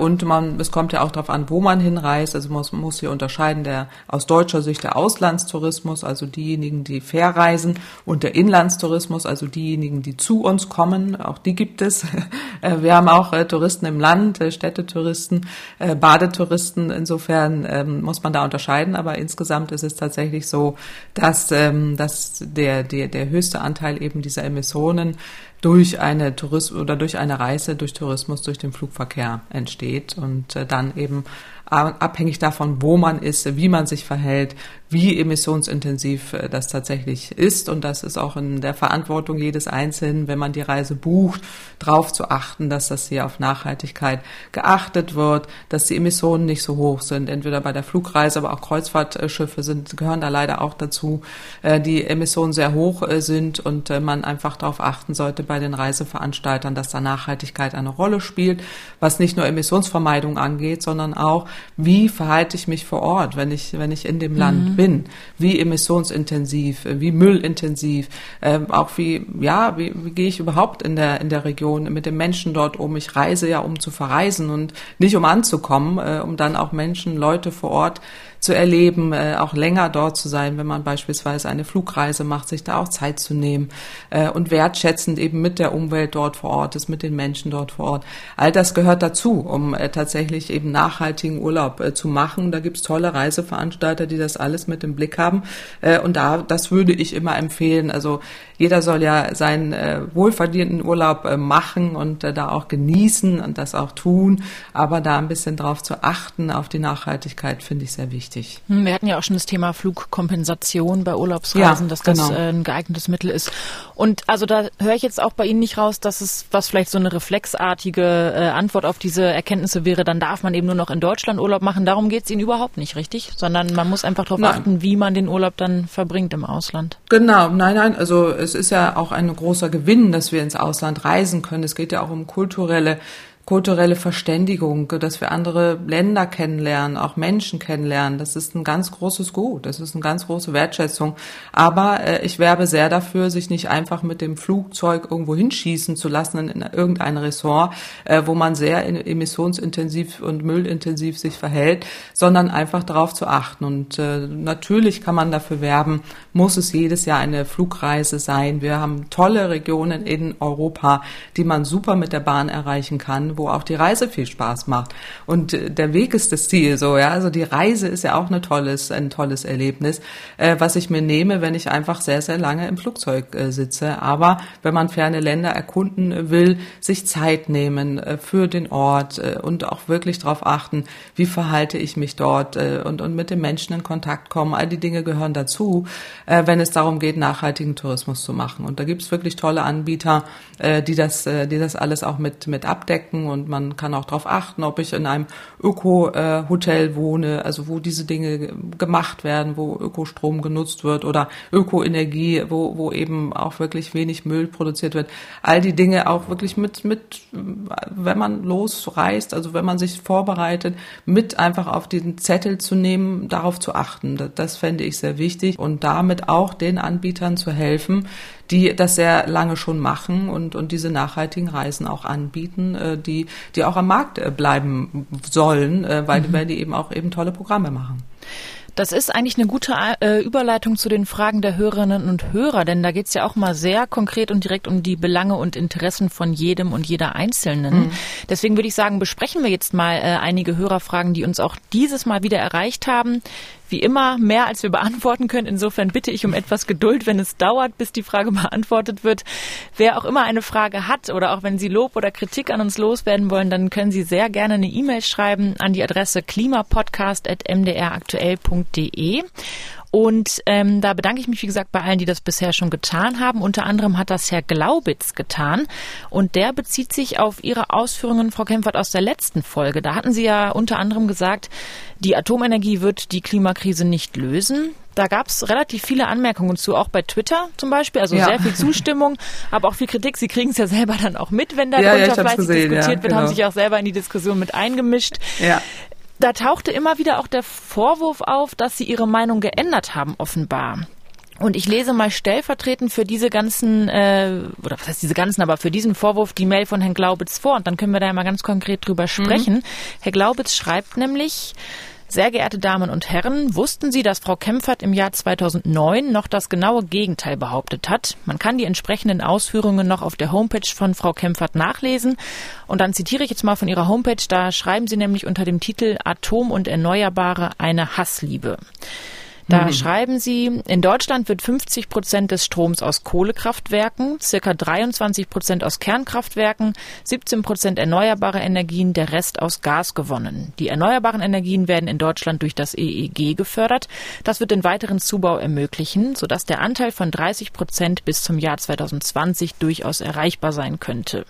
Und man, es kommt ja auch darauf an, wo man hinreist. Also man muss, muss hier unterscheiden, der aus deutscher Sicht der Auslandstourismus, also diejenigen, die verreisen, und der Inlandstourismus, also diejenigen, die zu uns kommen. Auch die gibt es. [LAUGHS] Äh, wir haben auch äh, Touristen im Land, äh, Städtetouristen, Badetouristen. Insofern ähm, muss man da unterscheiden. Aber insgesamt ist es tatsächlich so, dass, ähm, dass der, der, der höchste Anteil eben dieser Emissionen durch eine Tourist oder durch eine Reise, durch Tourismus, durch den Flugverkehr entsteht und dann eben abhängig davon, wo man ist, wie man sich verhält, wie emissionsintensiv äh, das tatsächlich ist. Und das ist auch in der Verantwortung jedes Einzelnen, wenn man die Reise bucht, darauf zu achten, dass das hier auf Nachhaltigkeit geachtet wird, dass die Emissionen nicht so hoch sind. Entweder bei der Flugreise, aber auch Kreuzfahrtschiffe sind, gehören da leider auch dazu, äh, die Emissionen sehr hoch äh, sind und man einfach darauf achten sollte bei den Reiseveranstaltern, dass da Nachhaltigkeit eine Rolle spielt, was nicht nur Emissionsvermeidung angeht, sondern auch, wie verhalte ich mich vor Ort, wenn ich, wenn ich in dem Land mhm. bin, wie emissionsintensiv, wie müllintensiv, äh, auch wie, ja, wie, wie gehe ich überhaupt in der, in der Region mit den Menschen dort um. Ich reise ja, um zu verreisen und nicht um anzukommen, äh, um dann auch Menschen, Leute vor Ort zu erleben, äh, auch länger dort zu sein, wenn man beispielsweise eine Flugreise macht, sich da auch Zeit zu nehmen äh, und wertschätzend eben mit der Umwelt dort vor Ort ist, mit den Menschen dort vor Ort. All das gehört dazu, um äh, tatsächlich eben nachhaltigen Urlaub äh, zu machen. Da gibt's tolle Reiseveranstalter, die das alles mit im Blick haben. Äh, und da, das würde ich immer empfehlen. Also jeder soll ja seinen äh, wohlverdienten Urlaub äh, machen und äh, da auch genießen und das auch tun. Aber da ein bisschen drauf zu achten, auf die Nachhaltigkeit, finde ich sehr wichtig. Hm, wir hatten ja auch schon das Thema Flugkompensation bei Urlaubsreisen, ja, dass das genau. äh, ein geeignetes Mittel ist. Und also da höre ich jetzt auch bei Ihnen nicht raus, dass es was vielleicht so eine reflexartige äh, Antwort auf diese Erkenntnisse wäre, dann darf man eben nur noch in Deutschland Urlaub machen. Darum geht es Ihnen überhaupt nicht, richtig? Sondern man muss einfach darauf achten, wie man den Urlaub dann verbringt im Ausland. Genau, nein, nein, also es ist ja auch ein großer Gewinn, dass wir ins Ausland reisen können. Es geht ja auch um kulturelle kulturelle Verständigung, dass wir andere Länder kennenlernen, auch Menschen kennenlernen. Das ist ein ganz großes Gut. Das ist eine ganz große Wertschätzung. Aber äh, ich werbe sehr dafür, sich nicht einfach mit dem Flugzeug irgendwo hinschießen zu lassen in, in irgendein Ressort, äh, wo man sehr emissionsintensiv und müllintensiv sich verhält, sondern einfach darauf zu achten. Und äh, natürlich kann man dafür werben, muss es jedes Jahr eine Flugreise sein. Wir haben tolle Regionen in Europa, die man super mit der Bahn erreichen kann wo auch die Reise viel Spaß macht. Und äh, der Weg ist das Ziel, so, ja. Also die Reise ist ja auch eine tolles, ein tolles Erlebnis, äh, was ich mir nehme, wenn ich einfach sehr, sehr lange im Flugzeug äh, sitze. Aber wenn man ferne Länder erkunden will, sich Zeit nehmen äh, für den Ort äh, und auch wirklich darauf achten, wie verhalte ich mich dort äh, und, und mit den Menschen in Kontakt kommen. All die Dinge gehören dazu. Äh, wenn es darum geht, nachhaltigen Tourismus zu machen. Und da gibt es wirklich tolle Anbieter, äh, die das, äh, die das alles auch mit mit abdecken und man kann auch darauf achten, ob ich in einem Öko-Hotel wohne, also wo diese Dinge gemacht werden, wo Ökostrom genutzt wird oder Ökoenergie, wo wo eben auch wirklich wenig Müll produziert wird. All die Dinge auch wirklich mit mit, wenn man losreist, also wenn man sich vorbereitet, mit einfach auf diesen Zettel zu nehmen, darauf zu achten. Das, das fände ich sehr wichtig und damit auch den Anbietern zu helfen, die das sehr lange schon machen und, und diese nachhaltigen Reisen auch anbieten, äh, die, die auch am Markt äh, bleiben sollen, äh, weil, mhm. weil die eben auch eben tolle Programme machen. Das ist eigentlich eine gute äh, Überleitung zu den Fragen der Hörerinnen und Hörer, denn da geht es ja auch mal sehr konkret und direkt um die Belange und Interessen von jedem und jeder Einzelnen. Mhm. Deswegen würde ich sagen, besprechen wir jetzt mal äh, einige Hörerfragen, die uns auch dieses Mal wieder erreicht haben wie immer mehr, als wir beantworten können. Insofern bitte ich um etwas Geduld, wenn es dauert, bis die Frage [LAUGHS] beantwortet wird. Wer auch immer eine Frage hat oder auch wenn Sie Lob oder Kritik an uns loswerden wollen, dann können Sie sehr gerne eine E-Mail schreiben an die Adresse klimapodcast.mdraktuell.de. Und ähm, da bedanke ich mich, wie gesagt, bei allen, die das bisher schon getan haben. Unter anderem hat das Herr Glaubitz getan. Und der bezieht sich auf Ihre Ausführungen, Frau Kempfert, aus der letzten Folge. Da hatten Sie ja unter anderem gesagt, die Atomenergie wird die Klimakrise nicht lösen. Da gab es relativ viele Anmerkungen zu, auch bei Twitter zum Beispiel. Also ja. sehr viel Zustimmung, aber auch viel Kritik. Sie kriegen es ja selber dann auch mit, wenn da ja, ja fleißig gesehen, diskutiert ja, wird, genau. haben sich auch selber in die Diskussion mit eingemischt. Ja da tauchte immer wieder auch der Vorwurf auf, dass sie ihre Meinung geändert haben, offenbar. Und ich lese mal stellvertretend für diese ganzen, äh, oder was heißt diese ganzen, aber für diesen Vorwurf die Mail von Herrn Glaubitz vor und dann können wir da ja mal ganz konkret drüber sprechen. Mhm. Herr Glaubitz schreibt nämlich, sehr geehrte Damen und Herren, wussten Sie, dass Frau Kempfert im Jahr 2009 noch das genaue Gegenteil behauptet hat? Man kann die entsprechenden Ausführungen noch auf der Homepage von Frau Kempfert nachlesen. Und dann zitiere ich jetzt mal von ihrer Homepage, da schreiben Sie nämlich unter dem Titel Atom und Erneuerbare eine Hassliebe. Da mhm. schreiben Sie, in Deutschland wird 50 Prozent des Stroms aus Kohlekraftwerken, circa 23 Prozent aus Kernkraftwerken, 17 Prozent erneuerbare Energien, der Rest aus Gas gewonnen. Die erneuerbaren Energien werden in Deutschland durch das EEG gefördert. Das wird den weiteren Zubau ermöglichen, sodass der Anteil von 30 Prozent bis zum Jahr 2020 durchaus erreichbar sein könnte.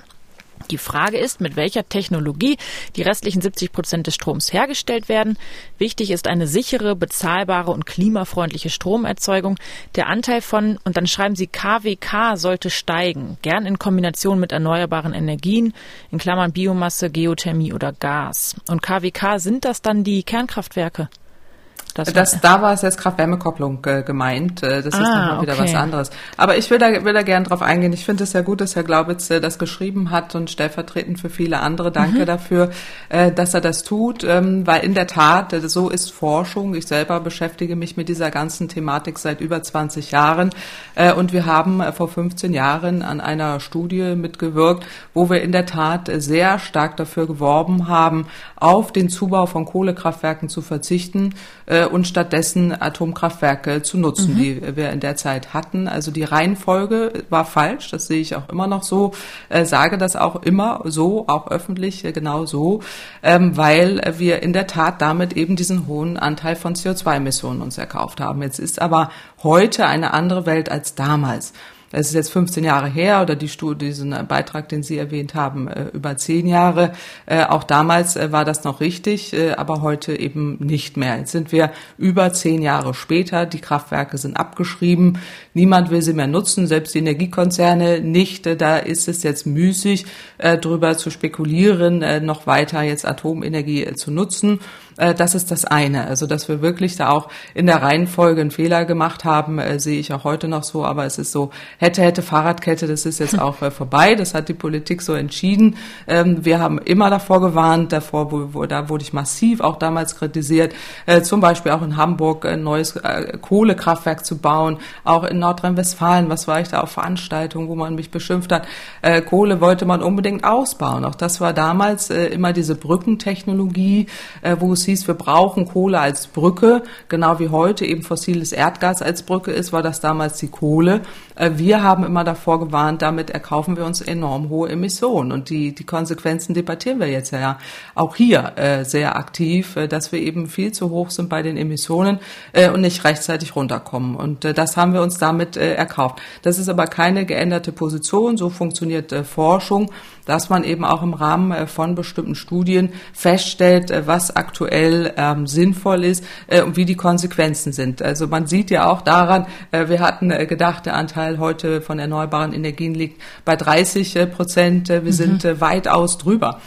Die Frage ist, mit welcher Technologie die restlichen 70 Prozent des Stroms hergestellt werden. Wichtig ist eine sichere, bezahlbare und klimafreundliche Stromerzeugung. Der Anteil von, und dann schreiben Sie, KWK sollte steigen, gern in Kombination mit erneuerbaren Energien, in Klammern Biomasse, Geothermie oder Gas. Und KWK sind das dann die Kernkraftwerke? Das, das da war es jetzt Kraft-Wärme-Kopplung äh, gemeint. Äh, das ah, ist nochmal wieder okay. was anderes. Aber ich will da, will da gern drauf eingehen. Ich finde es sehr gut, dass Herr Glaubitz äh, das geschrieben hat und stellvertretend für viele andere danke mhm. dafür, äh, dass er das tut, ähm, weil in der Tat, äh, so ist Forschung. Ich selber beschäftige mich mit dieser ganzen Thematik seit über 20 Jahren äh, und wir haben äh, vor 15 Jahren an einer Studie mitgewirkt, wo wir in der Tat sehr stark dafür geworben haben, auf den Zubau von Kohlekraftwerken zu verzichten äh, und stattdessen Atomkraftwerke zu nutzen, mhm. die wir in der Zeit hatten. Also die Reihenfolge war falsch, das sehe ich auch immer noch so, äh, sage das auch immer so, auch öffentlich äh, genau so, ähm, weil wir in der Tat damit eben diesen hohen Anteil von CO2-Emissionen uns erkauft haben. Jetzt ist aber heute eine andere Welt als damals es ist jetzt 15 Jahre her oder die Studie, diesen Beitrag, den Sie erwähnt haben, äh, über zehn Jahre. Äh, auch damals äh, war das noch richtig, aber heute eben nicht mehr. Jetzt sind wir über zehn Jahre später. Die Kraftwerke sind abgeschrieben. Niemand will sie mehr nutzen, selbst die Energiekonzerne nicht. Da ist es jetzt müßig, darüber zu spekulieren, noch weiter jetzt Atomenergie zu nutzen. Äh, das ist das eine. Also, dass wir wirklich da auch in der Reihenfolge einen Fehler gemacht haben, äh, sehe ich auch heute noch so. Aber es ist so, hätte, hätte Fahrradkette, das ist jetzt auch äh, vorbei. Das hat die Politik so entschieden. Ähm, wir haben immer davor gewarnt, davor, wo, wo, da wurde ich massiv auch damals kritisiert, äh, zum Beispiel auch in Hamburg ein neues äh, Kohlekraftwerk zu bauen, auch in Nordrhein-Westfalen, was war ich da auf Veranstaltungen, wo man mich beschimpft hat. Äh, Kohle wollte man unbedingt ausbauen. Auch das war damals immer diese Brückentechnologie, wo es hieß, wir brauchen Kohle als Brücke, genau wie heute eben fossiles Erdgas als Brücke ist, war das damals die Kohle. Äh, wir haben immer davor gewarnt, damit erkaufen wir uns enorm hohe Emissionen. Und die, die Konsequenzen debattieren wir jetzt ja auch hier äh, sehr aktiv, äh, dass wir eben viel zu hoch sind bei den Emissionen und nicht rechtzeitig runterkommen. Und das haben wir uns damit erkauft. Das ist aber keine geänderte Position. So funktioniert Forschung dass man eben auch im Rahmen von bestimmten Studien feststellt, was aktuell ähm, sinnvoll ist äh, und wie die Konsequenzen sind. Also man sieht ja auch daran, äh, wir hatten äh, gedacht, der Anteil heute von erneuerbaren Energien liegt bei 30 äh, Prozent. wir mhm. sind weitaus drüber.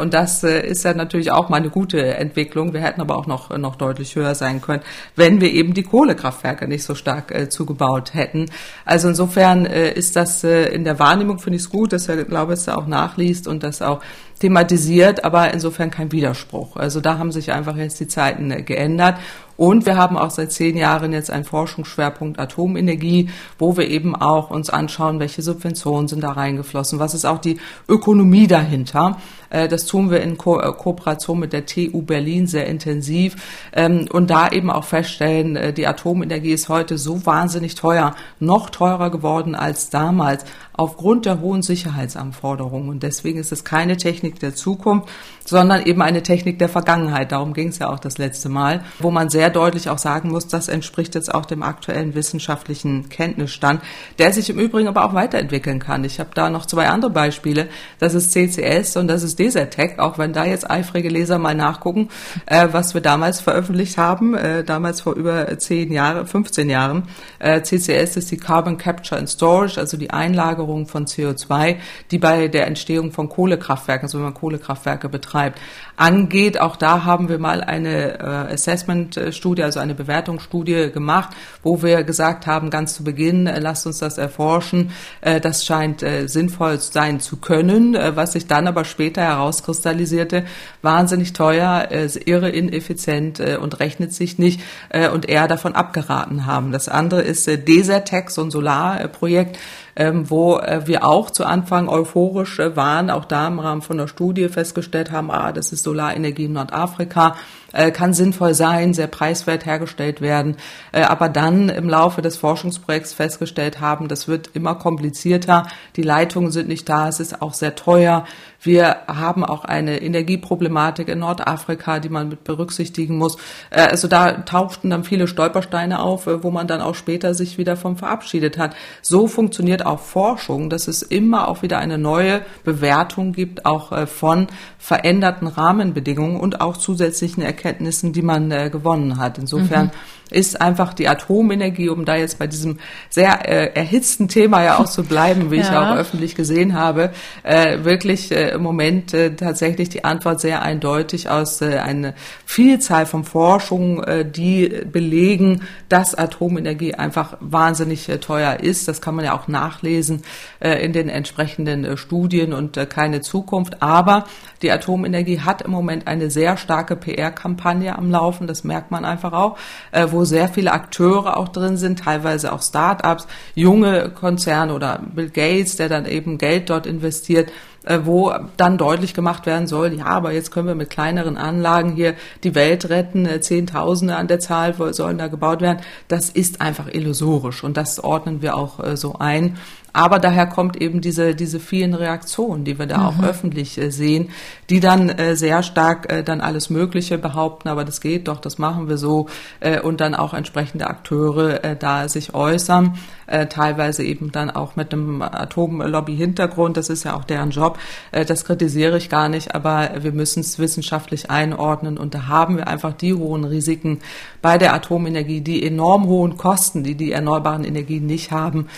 Und das ist ja natürlich auch mal eine gute Entwicklung. Wir hätten aber auch noch, noch deutlich höher sein können, wenn wir eben die Kohlekraftwerke nicht so stark zugebaut hätten. Also insofern ist das in der Wahrnehmung, finde ich es gut, dass wir, glaube ich, auch nach nachliest und das auch thematisiert, aber insofern kein Widerspruch. Also da haben sich einfach jetzt die Zeiten äh, geändert. Und wir haben auch seit zehn Jahren jetzt einen Forschungsschwerpunkt Atomenergie, wo wir eben auch uns anschauen, welche Subventionen sind da reingeflossen, was ist auch die Ökonomie dahinter. Äh, das tun wir in Ko äh, Kooperation mit der TU Berlin sehr intensiv ähm, und da eben auch feststellen, die Atomenergie ist heute so wahnsinnig teuer, noch teurer geworden als damals aufgrund der hohen Sicherheitsanforderungen. Und deswegen ist es keine Technik der Zukunft, sondern eben eine Technik der Vergangenheit. Darum ging es ja auch das letzte Mal, wo man sehr deutlich auch sagen muss, das entspricht jetzt auch dem aktuellen wissenschaftlichen Kenntnisstand, der sich im Übrigen aber auch weiterentwickeln kann. Ich habe da noch zwei andere Beispiele. Das ist CCS und das ist Desertec, auch wenn da jetzt eifrige Leser mal nachgucken, äh, was wir damals veröffentlicht haben, äh, damals vor über zehn Jahren, 15 Jahren. Äh, CCS ist die Carbon Capture and Storage, also die Einlagerung von CO2, die bei der Entstehung von Kohlekraftwerken, also wenn man Kohlekraftwerke betreibt, betreibt, angeht. Auch da haben wir mal eine äh, Assessment-Studie, also eine Bewertungsstudie gemacht, wo wir gesagt haben, ganz zu Beginn, äh, lasst uns das erforschen. Äh, das scheint sinnvoll sein zu können, was sich dann aber später herauskristallisierte, wahnsinnig teuer, äh, irre ineffizient und rechnet sich nicht und eher davon abgeraten haben. Das andere ist Desertec, so ein Solarprojekt, ähm, wo äh, wir auch zu Anfang euphorisch äh, waren, auch da im Rahmen von der Studie festgestellt haben, ah, das ist Solarenergie in Nordafrika, äh, kann sinnvoll sein, sehr preiswert hergestellt werden, äh, aber dann im Laufe des Forschungsprojekts festgestellt haben, das wird immer komplizierter, die Leitungen sind nicht da, es ist auch sehr teuer. Wir haben auch eine Energieproblematik in Nordafrika, die man mit berücksichtigen muss. Äh, also da tauchten dann viele Stolpersteine auf, äh, wo man dann auch später sich wieder vom verabschiedet hat. So funktioniert auch Forschung, dass es immer auch wieder eine neue Bewertung gibt, auch von veränderten Rahmenbedingungen und auch zusätzlichen Erkenntnissen, die man gewonnen hat. Insofern mhm ist einfach die Atomenergie, um da jetzt bei diesem sehr äh, erhitzten Thema ja auch zu bleiben, wie ja. ich auch öffentlich gesehen habe, äh, wirklich äh, im Moment äh, tatsächlich die Antwort sehr eindeutig aus äh, einer Vielzahl von Forschungen, äh, die belegen, dass Atomenergie einfach wahnsinnig äh, teuer ist. Das kann man ja auch nachlesen äh, in den entsprechenden äh, Studien und äh, keine Zukunft. Aber die Atomenergie hat im Moment eine sehr starke PR-Kampagne am Laufen. Das merkt man einfach auch, äh, wo sehr viele Akteure auch drin sind, teilweise auch Start-ups, junge Konzerne oder Bill Gates, der dann eben Geld dort investiert äh, wo dann deutlich gemacht werden soll, ja, aber jetzt können wir mit kleineren Anlagen hier die Welt retten, äh, Zehntausende an der Zahl sollen da gebaut werden. Das ist einfach illusorisch und das ordnen wir auch äh, so ein. Aber daher kommt eben diese, diese vielen Reaktionen, die wir da mhm. auch öffentlich äh, sehen, die dann äh, sehr stark äh, dann alles Mögliche behaupten, aber das geht doch, das machen wir so und dann auch entsprechende Akteure da sich äußern, teilweise eben dann auch mit einem Atomlobby-Hintergrund, das ist ja auch deren Job, das kritisiere ich gar nicht, aber wir müssen es wissenschaftlich einordnen. Und da haben wir einfach die hohen Risiken bei der Atomenergie, die enorm hohen Kosten, die die erneuerbaren Energien nicht haben.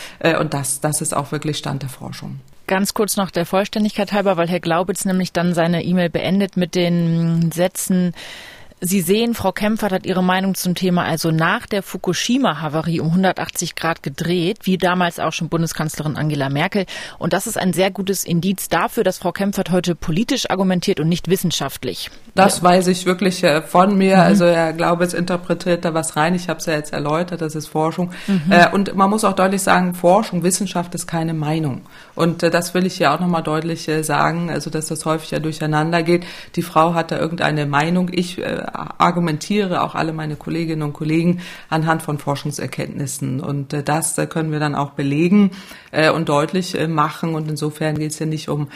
Und das, das ist auch wirklich Stand der Forschung. Ganz kurz noch der Vollständigkeit halber, weil Herr Glaubitz nämlich dann seine E-Mail beendet mit den Sätzen, Sie sehen, Frau Kempfert hat ihre Meinung zum Thema also nach der Fukushima-Havarie um 180 Grad gedreht, wie damals auch schon Bundeskanzlerin Angela Merkel. Und das ist ein sehr gutes Indiz dafür, dass Frau Kempfert heute politisch argumentiert und nicht wissenschaftlich. Das ja. weiß ich wirklich äh, von mir. Mhm. Also Herr Glaubitz interpretiert da was rein. Ich habe es ja jetzt erläutert, das ist Forschung. Mhm. Äh, und man muss auch deutlich sagen, Forschung, Wissenschaft ist keine Meinung. Und äh, das will ich ja auch nochmal deutlich sagen, also dass das häufig ja durcheinander geht. Die Frau hat da irgendeine Meinung. Ich argumentiere auch alle meine Kolleginnen und Kollegen anhand von Forschungserkenntnissen. Und das können wir dann auch belegen und deutlich machen. Und insofern geht es ja nicht um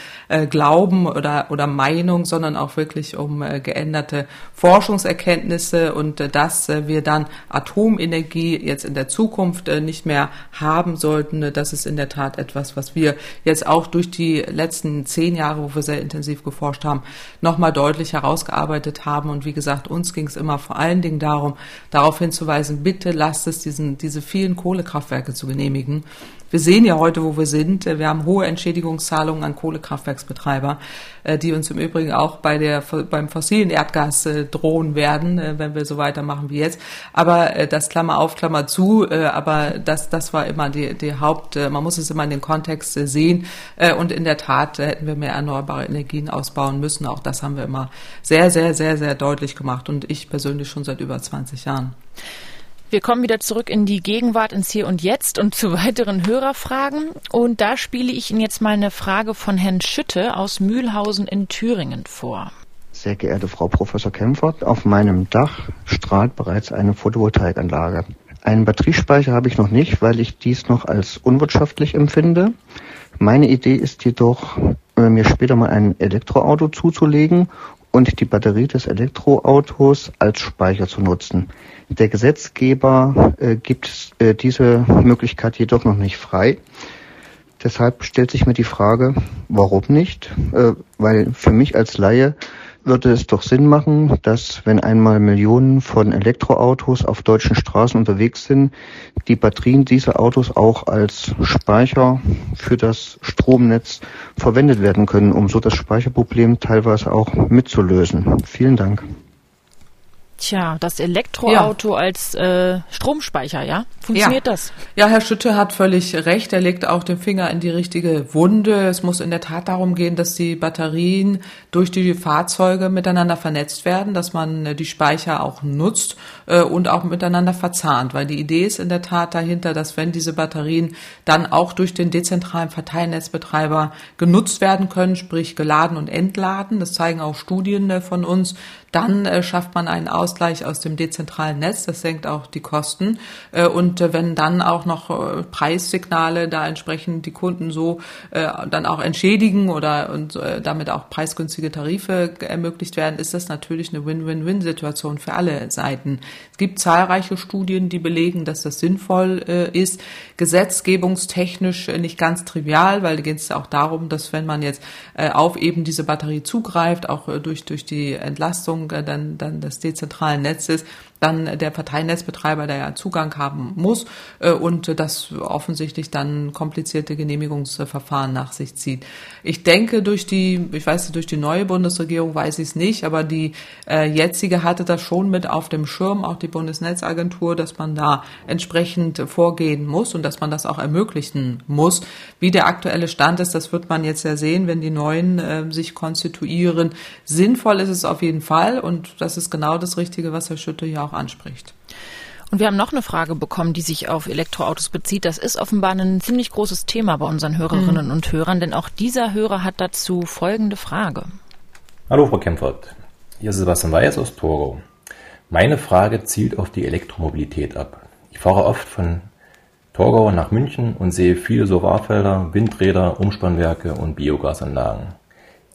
Glauben oder, oder Meinung, sondern auch wirklich um geänderte Forschungserkenntnisse und dass wir dann Atomenergie jetzt in der Zukunft nicht mehr haben sollten. Das ist in der Tat etwas, was wir jetzt auch durch die letzten zehn Jahre, wo wir sehr intensiv geforscht haben, nochmal deutlich herausgearbeitet haben. Und wie gesagt, uns ging es immer vor allen Dingen darum, darauf hinzuweisen, bitte lasst es diesen, diese vielen Kohlekraftwerke zu genehmigen. Wir sehen ja heute, wo wir sind. Wir haben hohe Entschädigungszahlungen an Kohlekraftwerksbetreiber, äh, die uns im Übrigen auch bei der, beim fossilen Erdgas äh, drohen werden, äh, wenn wir so weitermachen wie jetzt. Aber das Klammer auf, Klammer zu, aber das, das war immer die, die Haupt, man muss es immer in den Kontext sehen. Und in der Tat hätten wir mehr erneuerbare Energien ausbauen müssen. Auch das haben wir immer sehr, sehr, sehr, sehr deutlich gemacht. Und ich persönlich schon seit über 20 Jahren. Wir kommen wieder zurück in die Gegenwart, ins Hier und Jetzt und zu [LAUGHS] weiteren Hörerfragen. Und da spiele ich Ihnen jetzt mal eine Frage von Herrn Schütte aus Mühlhausen in Thüringen vor. Sehr geehrte Frau Professor Kempfert, auf meinem Dach strahlt bereits eine Photovoltaikanlage. Einen Batteriespeicher habe ich noch nicht, weil ich dies noch als unwirtschaftlich empfinde. Meine Idee ist jedoch, äh, mir später mal ein Elektroauto zuzulegen und die Batterie des Elektroautos als Speicher zu nutzen. Der Gesetzgeber äh, gibt äh, diese Möglichkeit jedoch noch nicht frei. Deshalb stellt sich mir die Frage, warum nicht? Äh, weil für mich als Laie würde es doch Sinn machen, dass wenn einmal Millionen von Elektroautos auf deutschen Straßen unterwegs sind, die Batterien dieser Autos auch als Speicher für das Stromnetz verwendet werden können, um so das Speicherproblem teilweise auch mitzulösen. Vielen Dank. Tja, das Elektroauto ja. als äh, Stromspeicher, ja? Funktioniert ja. das? Ja, Herr Schütte hat völlig recht. Er legt auch den Finger in die richtige Wunde. Es muss in der Tat darum gehen, dass die Batterien durch die Fahrzeuge miteinander vernetzt werden, dass man äh, die Speicher auch nutzt äh, und auch miteinander verzahnt. Weil die Idee ist in der Tat dahinter, dass wenn diese Batterien dann auch durch den dezentralen Verteilnetzbetreiber genutzt werden können, sprich geladen und entladen, das zeigen auch Studien äh, von uns, dann äh, schafft man einen Ausgleich aus dem dezentralen Netz, das senkt auch die Kosten. Äh, und äh, wenn dann auch noch äh, Preissignale da entsprechend die Kunden so äh, dann auch entschädigen oder und äh, damit auch preisgünstige Tarife ermöglicht werden, ist das natürlich eine Win-Win-Win-Situation für alle Seiten. Es gibt zahlreiche Studien, die belegen, dass das sinnvoll ist, gesetzgebungstechnisch nicht ganz trivial, weil da geht es auch darum, dass wenn man jetzt auf eben diese Batterie zugreift, auch durch, durch die Entlastung Nutzung dann, dann des dezentralen Netzes dann der Parteinetzbetreiber, der ja Zugang haben muss äh, und das offensichtlich dann komplizierte Genehmigungsverfahren nach sich zieht. Ich denke, durch die, ich weiß nicht, durch die neue Bundesregierung weiß ich es nicht, aber die äh, jetzige hatte das schon mit auf dem Schirm, auch die Bundesnetzagentur, dass man da entsprechend vorgehen muss und dass man das auch ermöglichen muss. Wie der aktuelle Stand ist, das wird man jetzt ja sehen, wenn die neuen äh, sich konstituieren. Sinnvoll ist es auf jeden Fall und das ist genau das Richtige, was Herr Schütte ja auch anspricht. Und wir haben noch eine Frage bekommen, die sich auf Elektroautos bezieht. Das ist offenbar ein ziemlich großes Thema bei unseren Hörerinnen mhm. und Hörern, denn auch dieser Hörer hat dazu folgende Frage. Hallo Frau Kempfert, hier ist Sebastian Weiß aus Torgau. Meine Frage zielt auf die Elektromobilität ab. Ich fahre oft von Torgau nach München und sehe viele Solarfelder, Windräder, Umspannwerke und Biogasanlagen.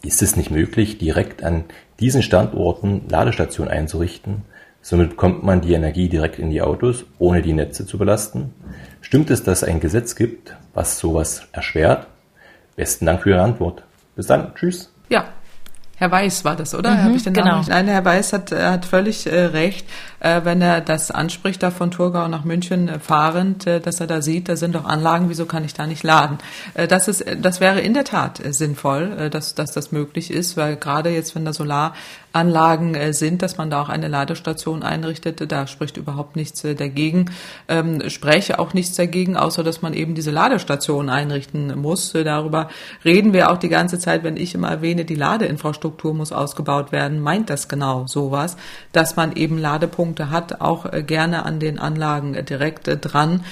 Ist es nicht möglich, direkt an diesen Standorten Ladestationen einzurichten, Somit bekommt man die Energie direkt in die Autos, ohne die Netze zu belasten. Stimmt es, dass es ein Gesetz gibt, was sowas erschwert? Besten Dank für Ihre Antwort. Bis dann. Tschüss. Ja, Herr Weiß war das, oder? Mhm, Habe ich den genau. Nein, Herr Weiß hat, äh, hat völlig äh, recht, äh, wenn er das anspricht, da von Thurgau nach München äh, fahrend, äh, dass er da sieht, da sind doch Anlagen, wieso kann ich da nicht laden? Äh, das ist, das wäre in der Tat sinnvoll, dass, dass das möglich ist, weil gerade jetzt, wenn da Solaranlagen sind, dass man da auch eine Ladestation einrichtet, da spricht überhaupt nichts dagegen. Ähm, spreche auch nichts dagegen, außer dass man eben diese Ladestation einrichten muss. Darüber reden wir auch die ganze Zeit, wenn ich immer erwähne, die Ladeinfrastruktur Infrastruktur muss ausgebaut werden, meint das genau sowas, dass man eben Ladepunkte hat, auch äh, gerne an den Anlagen äh, direkt äh, dran,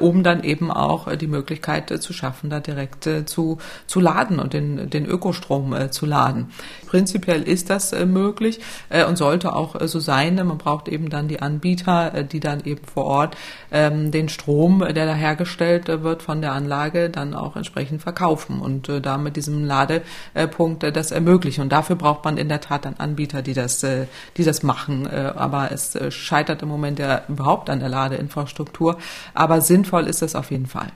um dann eben auch die Möglichkeit zu schaffen, da direkt zu, zu laden und den, den Ökostrom zu laden. Prinzipiell ist das möglich möglich äh, und sollte auch äh, so sein. Man braucht eben dann die Anbieter, äh, die dann eben vor Ort ähm, den Strom, der da hergestellt äh, wird von der Anlage, dann auch entsprechend verkaufen und äh, da mit diesem Ladepunkt äh, das ermöglichen. Und dafür braucht man in der Tat dann Anbieter, die das, äh, die das machen. Äh, aber es äh, scheitert im Moment ja überhaupt an der Ladeinfrastruktur. Aber sinnvoll ist es auf jeden Fall.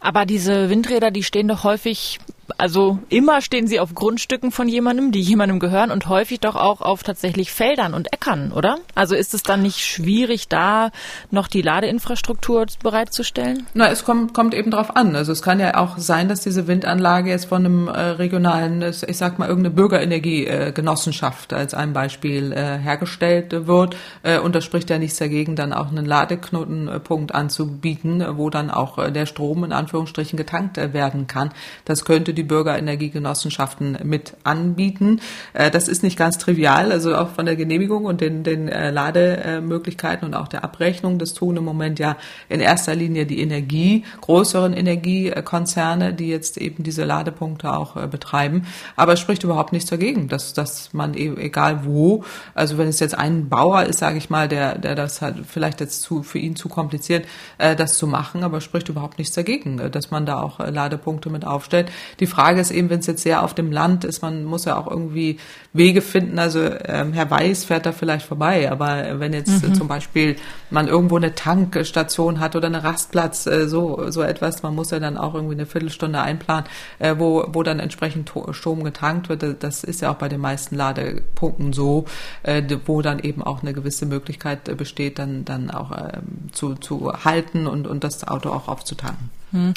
Aber diese Windräder, die stehen doch häufig also immer stehen sie auf Grundstücken von jemandem, die jemandem gehören und häufig doch auch auf tatsächlich Feldern und Äckern, oder? Also ist es dann nicht schwierig, da noch die Ladeinfrastruktur bereitzustellen? Na, es kommt, kommt eben drauf an. Also es kann ja auch sein, dass diese Windanlage jetzt von einem äh, regionalen, ich sag mal, irgendeine Bürgerenergiegenossenschaft als ein Beispiel äh, hergestellt wird. Äh, und das spricht ja nichts dagegen, dann auch einen Ladeknotenpunkt anzubieten, wo dann auch äh, der Strom in Anführungsstrichen getankt äh, werden kann. Das könnte die Bürgerenergiegenossenschaften mit anbieten. Äh, das ist nicht ganz trivial, also auch von der Genehmigung und den, den äh, Lademöglichkeiten und auch der Abrechnung. Das tun im Moment ja in erster Linie die Energie, größeren Energiekonzerne, die jetzt eben diese Ladepunkte auch äh, betreiben. Aber es spricht überhaupt nichts dagegen, dass, dass man eben, egal wo, also wenn es jetzt ein Bauer ist, sage ich mal, der, der das hat vielleicht jetzt zu, für ihn zu kompliziert, das zu machen, aber spricht überhaupt nichts dagegen, dass man da auch Ladepunkte mit aufstellt. Die Frage ist eben, wenn es jetzt sehr auf dem Land ist, man muss ja auch irgendwie Wege finden. Also ähm, Herr Weiß fährt da vielleicht vorbei, aber wenn jetzt mhm. äh, zum Beispiel man irgendwo eine Tankstation hat oder eine Rastplatz, äh, so so etwas, man muss ja dann auch irgendwie eine Viertelstunde einplanen, äh, wo wo dann entsprechend Strom getankt wird. Das ist ja auch bei den meisten Ladepunkten so, äh, wo dann eben auch eine gewisse Möglichkeit äh, besteht, dann dann auch ähm, zu zu halten und und das Auto auch aufzutanken. Hm.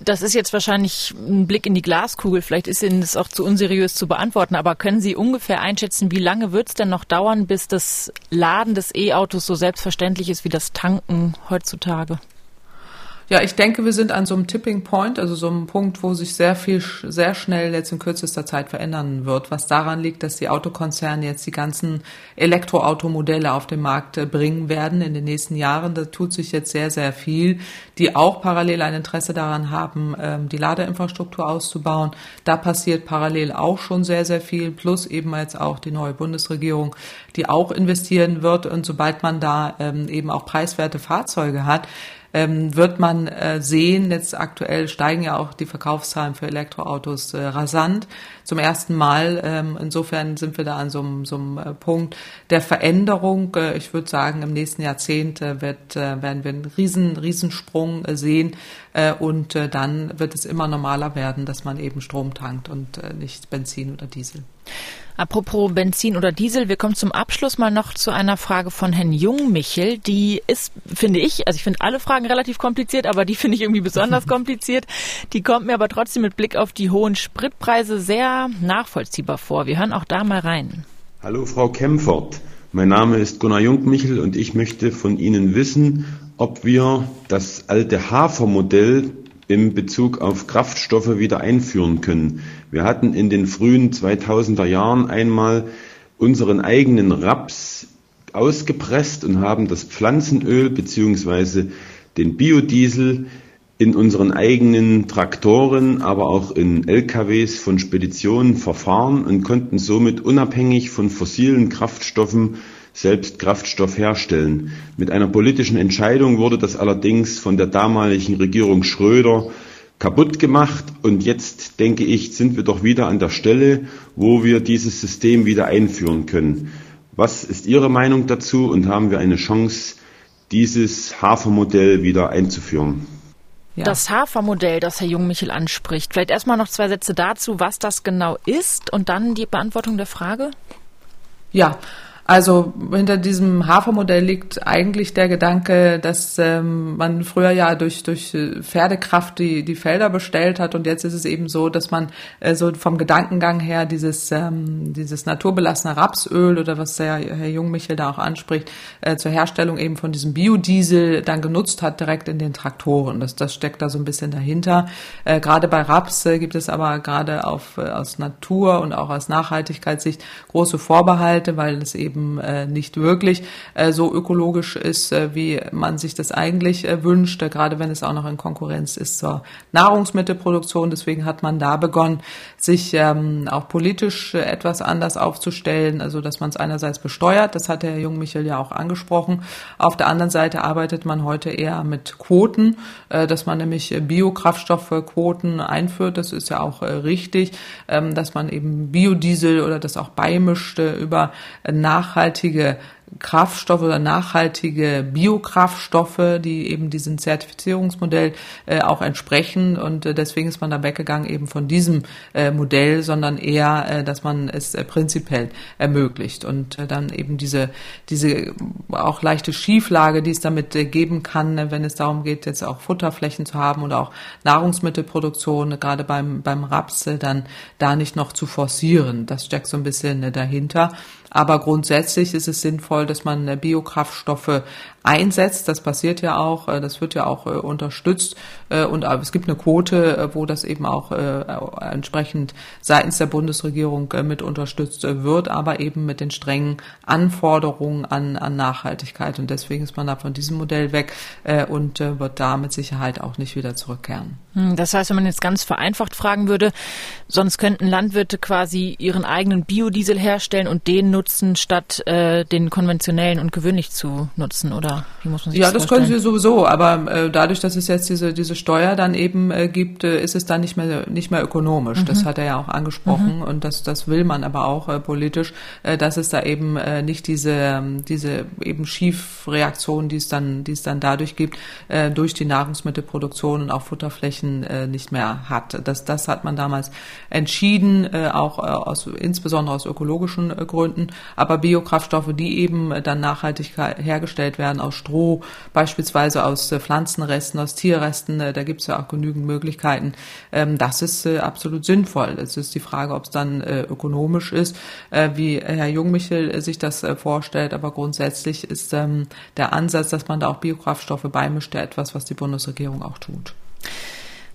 Das ist jetzt wahrscheinlich ein Blick in die Glaskugel. Vielleicht ist Ihnen das auch zu unseriös zu beantworten. Aber können Sie ungefähr einschätzen, wie lange wird es denn noch dauern, bis das Laden des E-Autos so selbstverständlich ist wie das Tanken heutzutage? Ja, ich denke, wir sind an so einem Tipping Point, also so einem Punkt, wo sich sehr viel, sehr schnell jetzt in kürzester Zeit verändern wird, was daran liegt, dass die Autokonzerne jetzt die ganzen Elektroautomodelle auf den Markt äh, bringen werden in den nächsten Jahren. Da tut sich jetzt sehr, sehr viel, die auch parallel ein Interesse daran haben, ähm, die Ladeinfrastruktur auszubauen. Da passiert parallel auch schon sehr, sehr viel, plus eben jetzt auch die neue Bundesregierung, die auch investieren wird. Und sobald man da ähm, eben auch preiswerte Fahrzeuge hat, ähm, wird man äh, sehen, jetzt aktuell steigen ja auch die Verkaufszahlen für Elektroautos äh, rasant zum ersten Mal. Ähm, insofern sind wir da an so einem, äh, Punkt der Veränderung. Äh, ich würde sagen, im nächsten Jahrzehnt äh, wird, werden wir einen riesen, Riesensprung sehen und dann wird es immer normaler werden, dass man eben Strom tankt und nicht Benzin oder Diesel. Apropos Benzin oder Diesel, wir kommen zum Abschluss mal noch zu einer Frage von Herrn Jungmichel. Die ist, finde ich, also ich finde alle Fragen relativ kompliziert, aber die finde ich irgendwie besonders [LAUGHS] kompliziert. Die kommt mir aber trotzdem mit Blick auf die hohen Spritpreise sehr nachvollziehbar vor. Wir hören auch da mal rein. Hallo Frau Kempfert, mein Name ist Gunnar Jungmichel und ich möchte von Ihnen wissen, ob wir das alte Hafermodell im Bezug auf Kraftstoffe wieder einführen können. Wir hatten in den frühen 2000er Jahren einmal unseren eigenen Raps ausgepresst und haben das Pflanzenöl beziehungsweise den Biodiesel in unseren eigenen Traktoren, aber auch in LKWs von Speditionen verfahren und konnten somit unabhängig von fossilen Kraftstoffen selbst Kraftstoff herstellen. Mit einer politischen Entscheidung wurde das allerdings von der damaligen Regierung Schröder kaputt gemacht und jetzt denke ich, sind wir doch wieder an der Stelle, wo wir dieses System wieder einführen können. Was ist Ihre Meinung dazu und haben wir eine Chance, dieses Hafermodell wieder einzuführen? Ja. Das Hafermodell, das Herr Jungmichel anspricht. Vielleicht erstmal noch zwei Sätze dazu, was das genau ist und dann die Beantwortung der Frage. Ja, also hinter diesem Hafermodell liegt eigentlich der Gedanke, dass ähm, man früher ja durch, durch Pferdekraft die, die Felder bestellt hat und jetzt ist es eben so, dass man äh, so vom Gedankengang her dieses, ähm, dieses naturbelassene Rapsöl oder was der Herr Jungmichel da auch anspricht, äh, zur Herstellung eben von diesem Biodiesel dann genutzt hat direkt in den Traktoren. Das, das steckt da so ein bisschen dahinter. Äh, gerade bei Raps äh, gibt es aber gerade auf, äh, aus Natur und auch aus Nachhaltigkeitssicht große Vorbehalte, weil es eben eben äh, nicht wirklich äh, so ökologisch ist, äh, wie man sich das eigentlich äh, wünscht, äh, gerade wenn es auch noch in Konkurrenz ist zur Nahrungsmittelproduktion. Deswegen hat man da begonnen, sich ähm, auch politisch äh, etwas anders aufzustellen, also dass man es einerseits besteuert, das hat der Herr Jungmichel ja auch angesprochen. Auf der anderen Seite arbeitet man heute eher mit Quoten, dass man nämlich Biokraftstoffquoten einführt. Das ist ja auch richtig, ähm, dass man eben Biodiesel oder das auch beimischt über nachhaltige Kraftstoffe oder nachhaltige Biokraftstoffe, die eben diesem Zertifizierungsmodell äh, auch entsprechen. Und äh, deswegen ist man da weggegangen eben von diesem äh, Modell, sondern eher, äh, dass man es äh, prinzipiell ermöglicht. Und äh, dann eben diese, diese auch leichte Schieflage, die es damit geben kann, wenn es darum geht, jetzt auch Futterflächen zu haben oder auch Nahrungsmittelproduktion, gerade beim, beim Raps, dann da nicht noch zu forcieren. Das steckt so ein bisschen dahinter. Aber grundsätzlich ist es sinnvoll, dass man äh, Biokraftstoffe einsetzt. Das passiert ja auch, äh, das wird ja auch äh, unterstützt. Und es gibt eine Quote, wo das eben auch entsprechend seitens der Bundesregierung mit unterstützt wird, aber eben mit den strengen Anforderungen an, an Nachhaltigkeit. Und deswegen ist man da von diesem Modell weg und wird da mit Sicherheit auch nicht wieder zurückkehren. Hm, das heißt, wenn man jetzt ganz vereinfacht fragen würde, sonst könnten Landwirte quasi ihren eigenen Biodiesel herstellen und den nutzen, statt äh, den konventionellen und gewöhnlich zu nutzen, oder wie muss man sich ja, das das können sie sowieso, aber äh, dadurch, dass es jetzt diese, diese Steuer dann eben äh, gibt, äh, ist es dann nicht mehr, nicht mehr ökonomisch. Mhm. Das hat er ja auch angesprochen mhm. und das, das will man aber auch äh, politisch, äh, dass es da eben äh, nicht diese, ähm, diese eben Schiefreaktion, die es dann, die es dann dadurch gibt, äh, durch die Nahrungsmittelproduktion und auch Futterflächen äh, nicht mehr hat. Das, das hat man damals entschieden, äh, auch äh, aus, insbesondere aus ökologischen äh, Gründen. Aber Biokraftstoffe, die eben dann nachhaltig hergestellt werden aus Stroh, beispielsweise aus äh, Pflanzenresten, aus Tierresten, äh, da gibt es ja auch genügend Möglichkeiten. Ähm, das ist äh, absolut sinnvoll. Es ist die Frage, ob es dann ökonomisch ist, wie Herr Jungmichel sich das vorstellt. Aber grundsätzlich ist ähm, der Ansatz, dass man da auch Biokraftstoffe beimischt, etwas, was die Bundesregierung auch tut.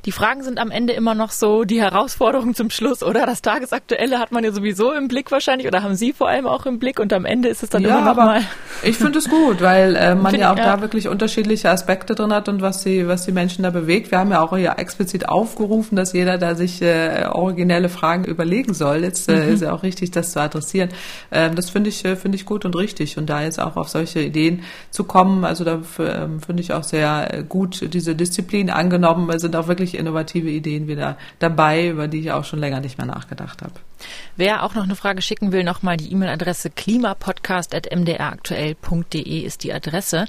Die Fragen sind am Ende immer noch so die Herausforderung zum Schluss, oder? Das Tagesaktuelle hat man ja sowieso im Blick wahrscheinlich, oder haben Sie vor allem auch im Blick und am Ende ist es dann ja, immer noch mal. Ich finde es gut, weil äh, [LAUGHS] man ja auch ja. da wirklich unterschiedliche Aspekte drin hat und was die, was die Menschen da bewegt. Wir haben ja auch hier explizit aufgerufen, dass jeder da sich äh, originelle Fragen überlegen soll. Jetzt äh, mhm. ist ja auch richtig, das zu adressieren. Ähm, das finde ich, äh, finde ich gut und richtig. Und da jetzt auch auf solche Ideen zu kommen, also da ähm, finde ich auch sehr äh, gut diese Disziplin angenommen. Wir sind auch wirklich innovative Ideen wieder dabei, über die ich auch schon länger nicht mehr nachgedacht habe. Wer auch noch eine Frage schicken will, nochmal die E-Mail-Adresse klimapodcast.mdraktuell.de ist die Adresse.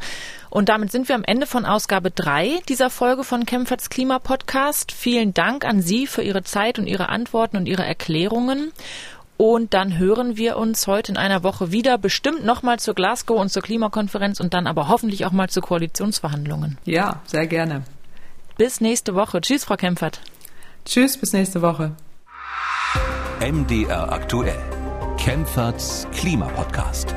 Und damit sind wir am Ende von Ausgabe 3 dieser Folge von Kempferts Klimapodcast. Vielen Dank an Sie für Ihre Zeit und Ihre Antworten und Ihre Erklärungen. Und dann hören wir uns heute in einer Woche wieder, bestimmt nochmal zur Glasgow und zur Klimakonferenz und dann aber hoffentlich auch mal zu Koalitionsverhandlungen. Ja, sehr gerne. Bis nächste Woche. Tschüss, Frau Kempfert. Tschüss, bis nächste Woche. MDR aktuell. Kempferts Klimapodcast.